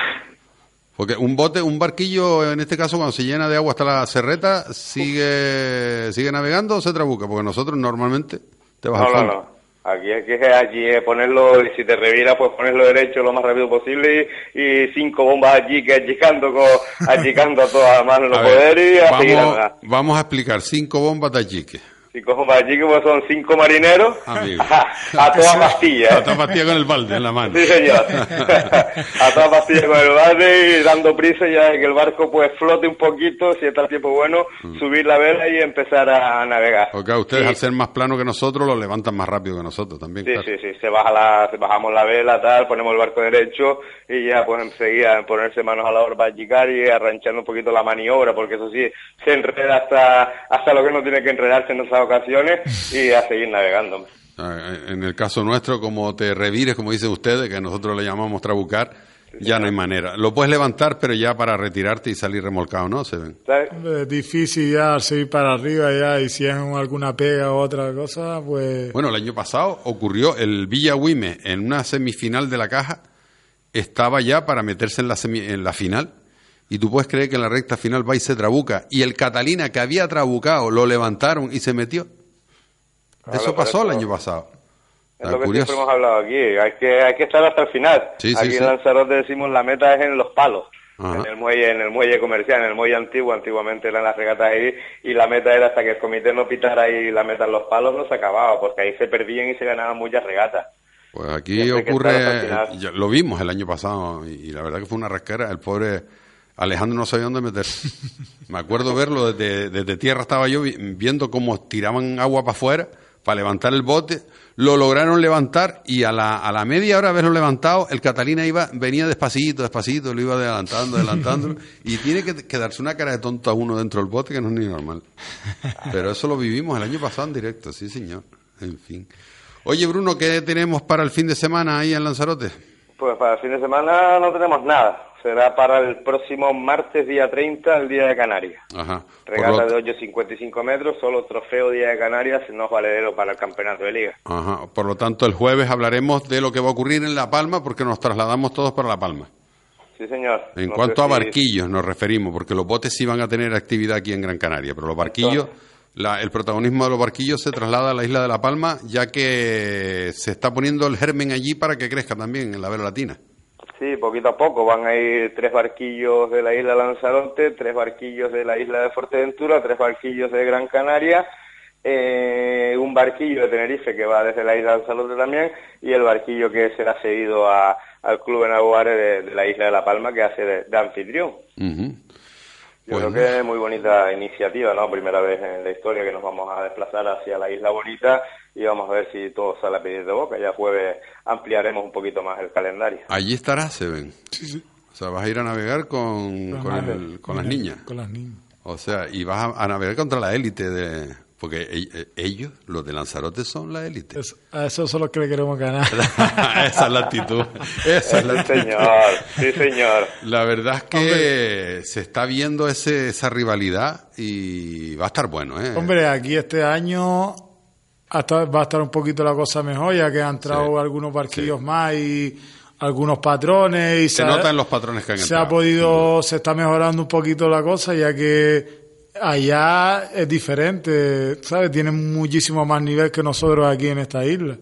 Porque un bote, un barquillo, en este caso, cuando se llena de agua hasta la cerreta, sigue, sigue navegando o se trabuca, porque nosotros normalmente te vas No, al no, fondo. no. Aquí es que allí es ponerlo, y si te revira, pues ponerlo derecho lo más rápido posible y, y cinco bombas allí que achicando, con, *laughs* achicando a todas las manos los poderes y a seguir a vamos, vamos a explicar cinco bombas de achique. Cinco bombas allí pues son cinco marineros a, a toda pastilla. A toda pastilla con el balde en la mano. Sí, señor. *laughs* a toda pastilla con el balde y dando prisa ya de que el barco pues flote un poquito, si está el tiempo bueno, Mm. subir la vela y empezar a navegar. Porque a ustedes, Sí. al ser más plano que nosotros, lo levantan más rápido que nosotros también. Sí, claro. sí, sí, se baja la, bajamos la vela, tal, ponemos el barco derecho y ya pues enseguida ponerse manos a la obra para llegar y arranchando un poquito la maniobra, porque eso sí, se enreda hasta, hasta lo que no tiene que enredarse en esas ocasiones y a seguir navegando. Ah, En el caso nuestro, como te revires, como dicen ustedes, que nosotros le llamamos trabucar, ya no hay manera. Lo puedes levantar, pero ya para retirarte y salir remolcado, ¿no? Es difícil ya seguir para arriba ya y si es alguna pega o otra cosa, pues... Bueno, el año pasado ocurrió el Villa Wime en una semifinal de la caja, estaba ya para meterse en la, semi- en la final. Y tú puedes creer que en la recta final va y se trabuca. Y el Catalina que había trabucado lo levantaron y se metió. Claro, eso pasó el año pasado. Es lo que curioso. siempre hemos hablado aquí, hay que, hay que estar hasta el final. Sí, aquí sí. en Lanzarote decimos la meta es en los palos. Ajá. En el muelle, en el muelle comercial, en el muelle antiguo, antiguamente eran las regatas ahí, y la meta era hasta que el comité no pitara ahí la meta en los palos, no se acababa, porque ahí se perdían y se ganaban muchas regatas. Pues aquí Siempre ocurre, lo vimos el año pasado y, y la verdad que fue una rasquera. El pobre Alejandro no sabía dónde meterse. Me acuerdo verlo desde, desde tierra, estaba yo vi- viendo cómo tiraban agua para afuera para levantar el bote, lo lograron levantar y a la, a la media hora de haberlo levantado, el Catalina iba, venía despacito, despacito, lo iba adelantando, adelantando, y tiene que, que darse una cara de tonto a uno dentro del bote que no es ni normal. Pero eso lo vivimos el año pasado en directo, sí señor. En fin. Oye Bruno, ¿qué tenemos para el fin de semana ahí en Lanzarote? Pues para el fin de semana no tenemos nada. Será para el próximo martes, día 30, el Día de Canarias. Ajá. Regata de 8,55 metros, solo trofeo Día de Canarias, no es valedero para el campeonato de liga. Ajá. Por lo tanto, el jueves hablaremos de lo que va a ocurrir en La Palma porque nos trasladamos todos para La Palma. Sí, señor. En cuanto a barquillos nos referimos, porque los botes sí van a tener actividad aquí en Gran Canaria, pero los barquillos, la- el protagonismo de los barquillos se traslada a la isla de La Palma, ya que se está poniendo el germen allí para que crezca también en la Vela Latina. Sí, poquito a poco. Van a ir tres barquillos de la isla Lanzarote, tres barquillos de la isla de Fuerteventura, tres barquillos de Gran Canaria, eh, un barquillo de Tenerife que va desde la isla Lanzarote también y el barquillo que será seguido a- al club en Aguare de, de la isla de La Palma que hace de, de anfitrión. Yo creo que es muy bonita iniciativa, ¿no? Primera vez en la historia que nos vamos a desplazar hacia la Isla Bonita y vamos a ver si todo sale a pedir de boca. Ya jueves ampliaremos un poquito más el calendario. Allí estará Seven. Sí, sí. O sea, vas a ir a navegar con, Con las- el- con las niñas. Con las niñas. O sea, y vas a, a navegar contra la élite de... Porque e- e- ellos, los de Lanzarote, son la élite. Es- a eso son los que le queremos ganar. *laughs* Esa es la actitud. Esa es la Sí, actitud. señor. Sí, señor. La verdad es que se está viendo ese, esa rivalidad y va a estar bueno, ¿eh? Hombre, aquí este año hasta va a estar un poquito la cosa mejor, ya que han entrado Sí. algunos barquillos más y algunos patrones y se ha- notan los patrones que han se ha entrado. podido, se está mejorando un poquito la cosa, ya que allá es diferente, ¿sabes? Tienen muchísimo más nivel que nosotros aquí en esta isla.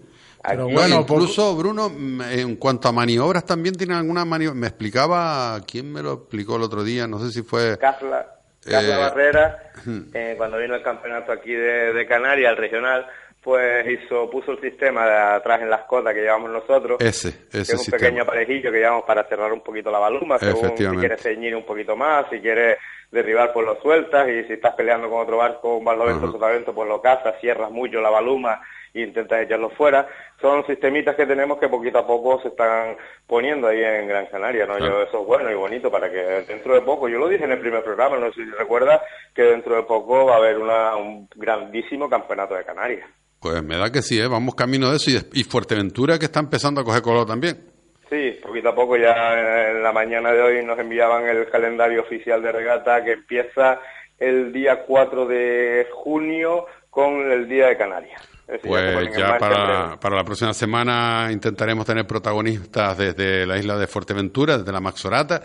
Pero bueno, incluso, Bruno, mm, en cuanto a maniobras, también tienen alguna maniobra. Me explicaba, ¿quién me lo explicó el otro día? No sé si fue. Carla, Carla Eh, Barrera, *laughs* eh, cuando vino el campeonato aquí de, de Canarias, el regional, pues hizo, puso el sistema de atrás en las cotas que llevamos nosotros. Ese, que ese es un sistema. pequeño aparejillo que llevamos para cerrar un poquito la baluma, según si quieres ceñir un poquito más, si quieres derribar pues lo sueltas y si estás peleando con otro barco, un barlovento, sotavento, pues lo cazas, cierras mucho la baluma e intentas echarlo fuera. Son sistemitas que tenemos que poquito a poco se están poniendo ahí en Gran Canaria, ¿no? Claro. Yo, eso es bueno y bonito para que dentro de poco, yo lo dije en el primer programa, no sé si recuerdas, que dentro de poco va a haber una, un grandísimo campeonato de Canarias. Pues me da que sí, ¿eh? vamos camino de eso. Y, y Fuerteventura que está empezando a coger color también. Sí, poquito a poco ya en la mañana de hoy nos enviaban el calendario oficial de regata que empieza el día 4 de junio con el Día de Canarias. Decir, Pues ya para, para la próxima semana intentaremos tener protagonistas desde la isla de Fuerteventura, desde la Maxorata,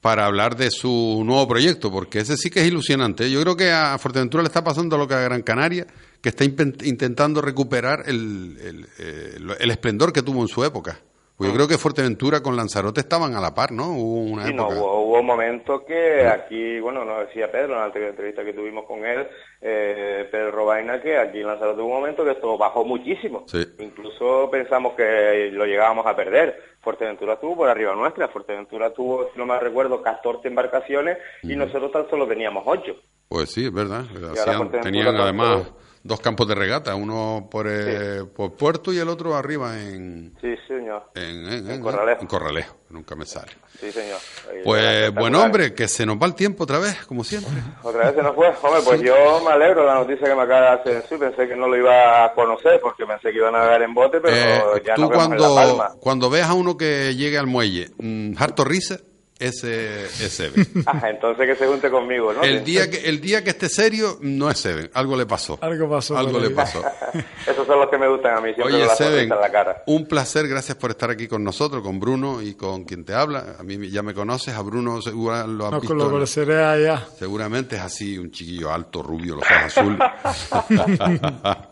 para hablar de su nuevo proyecto, porque ese sí que es ilusionante. ¿eh? Yo creo que a Fuerteventura le está pasando lo que a Gran Canaria, que está intentando recuperar el, el, eh, el esplendor que tuvo en su época. Pues yo creo que Fuerteventura con Lanzarote estaban a la par, ¿no? Hubo una Sí, no, época. hubo, hubo momentos que aquí, bueno, nos decía Pedro en la anterior entrevista que tuvimos con él, eh, Pedro Robaina, que aquí en Lanzarote hubo un momento que esto bajó muchísimo. Sí. Incluso pensamos que lo llegábamos a perder. Fuerteventura estuvo por arriba nuestra. Fuerteventura tuvo, si no me recuerdo, 14 embarcaciones y nosotros tan solo teníamos 8. Pues sí, es verdad. Hacían- tenían además dos campos de regata, uno por, eh, por Puerto y el otro arriba en, Sí, señor. en, en- En Corralejo. en Corralejo, nunca me sale. Sí, señor. Ahí Pues buen hombre, que se nos va el tiempo otra vez, como siempre. Otra vez se nos fue. Hombre, pues yo me alegro de la noticia que me acaba de hacer sí, Pensé que no lo iba a conocer porque pensé que iba a navegar en bote, pero Eh, ya tú nos vemos en La cuando, Palma. cuando veas a uno que llegue al muelle, mm, harto risa, ese es Seven. *laughs* Ah, entonces que se junte conmigo, ¿no? El día que el día que esté serio no es Seven, algo le pasó. Algo pasó. Algo le pasó. *laughs* Esos son los que me gustan a mí, siempre Oye, con la Seven, en la cara. un placer, gracias por estar aquí con nosotros, con Bruno y con quien te habla. A mí ya me conoces, a Bruno seguro lo has No, visto. lo conoceré allá. Seguramente es así, un chiquillo alto, rubio, los ojos azules. *laughs*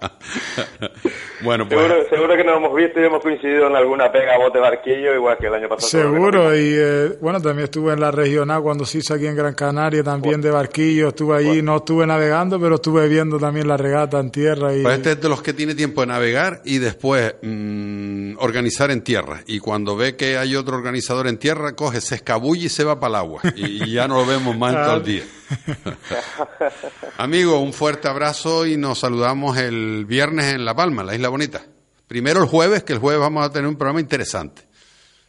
bueno, pues Seguro, seguro que nos hemos visto y hemos coincidido en alguna pega bote barquillo, igual que el año pasado. Seguro, y eh, bueno, también también estuve en la regional cuando se hizo aquí en Gran Canaria, también de barquillo, estuve allí, no estuve navegando, pero estuve viendo también la regata en tierra. Y... Pues este es de los que tiene tiempo de navegar y después mm, organizar en tierra. Y cuando ve que hay otro organizador en tierra, coge, se escabulle y se va para el agua. Y ya no lo vemos más en todo el día. *laughs* Amigo, un fuerte abrazo y nos saludamos el viernes en La Palma, la Isla Bonita. Primero el jueves, que el jueves vamos a tener un programa interesante.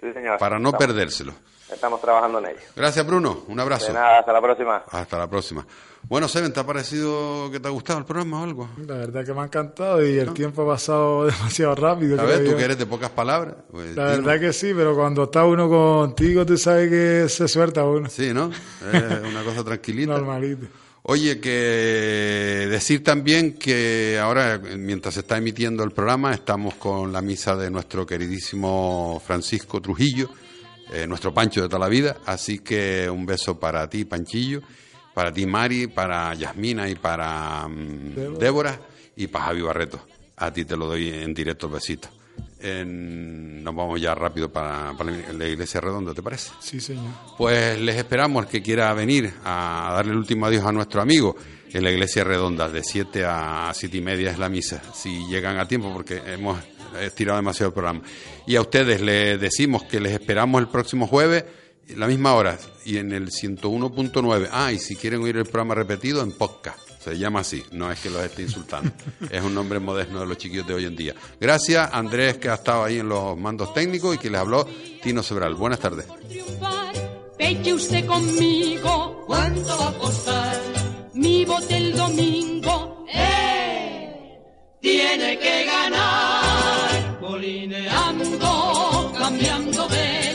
Sí, señor. Para no Estamos- perdérselo. Estamos trabajando en ello. Gracias, Bruno. Un abrazo. De nada, hasta la próxima. Hasta la próxima. Bueno, Seven, ¿te ha parecido que te ha gustado el programa o algo? La verdad que me ha encantado y el tiempo ha pasado *laughs* demasiado rápido. A ver, tú que eres de pocas palabras. pues, La verdad que sí, pero cuando está uno contigo, tú sabes que se suelta uno. Sí, ¿no? Es una cosa tranquilita. Normalito. Oye, que decir también que ahora, mientras se está emitiendo el programa, estamos con la misa de nuestro queridísimo Francisco Trujillo, eh, nuestro Pancho de toda la vida. Así que un beso para ti, Panchillo, para ti, Mari, para Yasmina y para mm, Débora. Débora y para Javi Barreto. A ti te lo doy en directo el besito. En- nos vamos ya rápido para, para la iglesia redonda, ¿te parece? Sí, señor. Pues les esperamos el que quiera venir a darle el último adiós a nuestro amigo en la iglesia redonda, de 7 a 7 y media es la misa, si llegan a tiempo, porque hemos estirado demasiado el programa. Y a ustedes les decimos que les esperamos el próximo jueves, la misma hora, y en el 101.9. Ah, y si quieren oír el programa repetido, en podcast. Se llama así, no es que los esté insultando. *laughs* es un nombre moderno de los chiquillos de hoy en día. Gracias, Andrés, que ha estado ahí en los mandos técnicos y que les habló Tino Sebral. Buenas tardes. Peche usted conmigo. ¿Cuánto va a costar? Mi bote el domingo. ¡Eh! Tiene que ganar. Colineando, cambiando de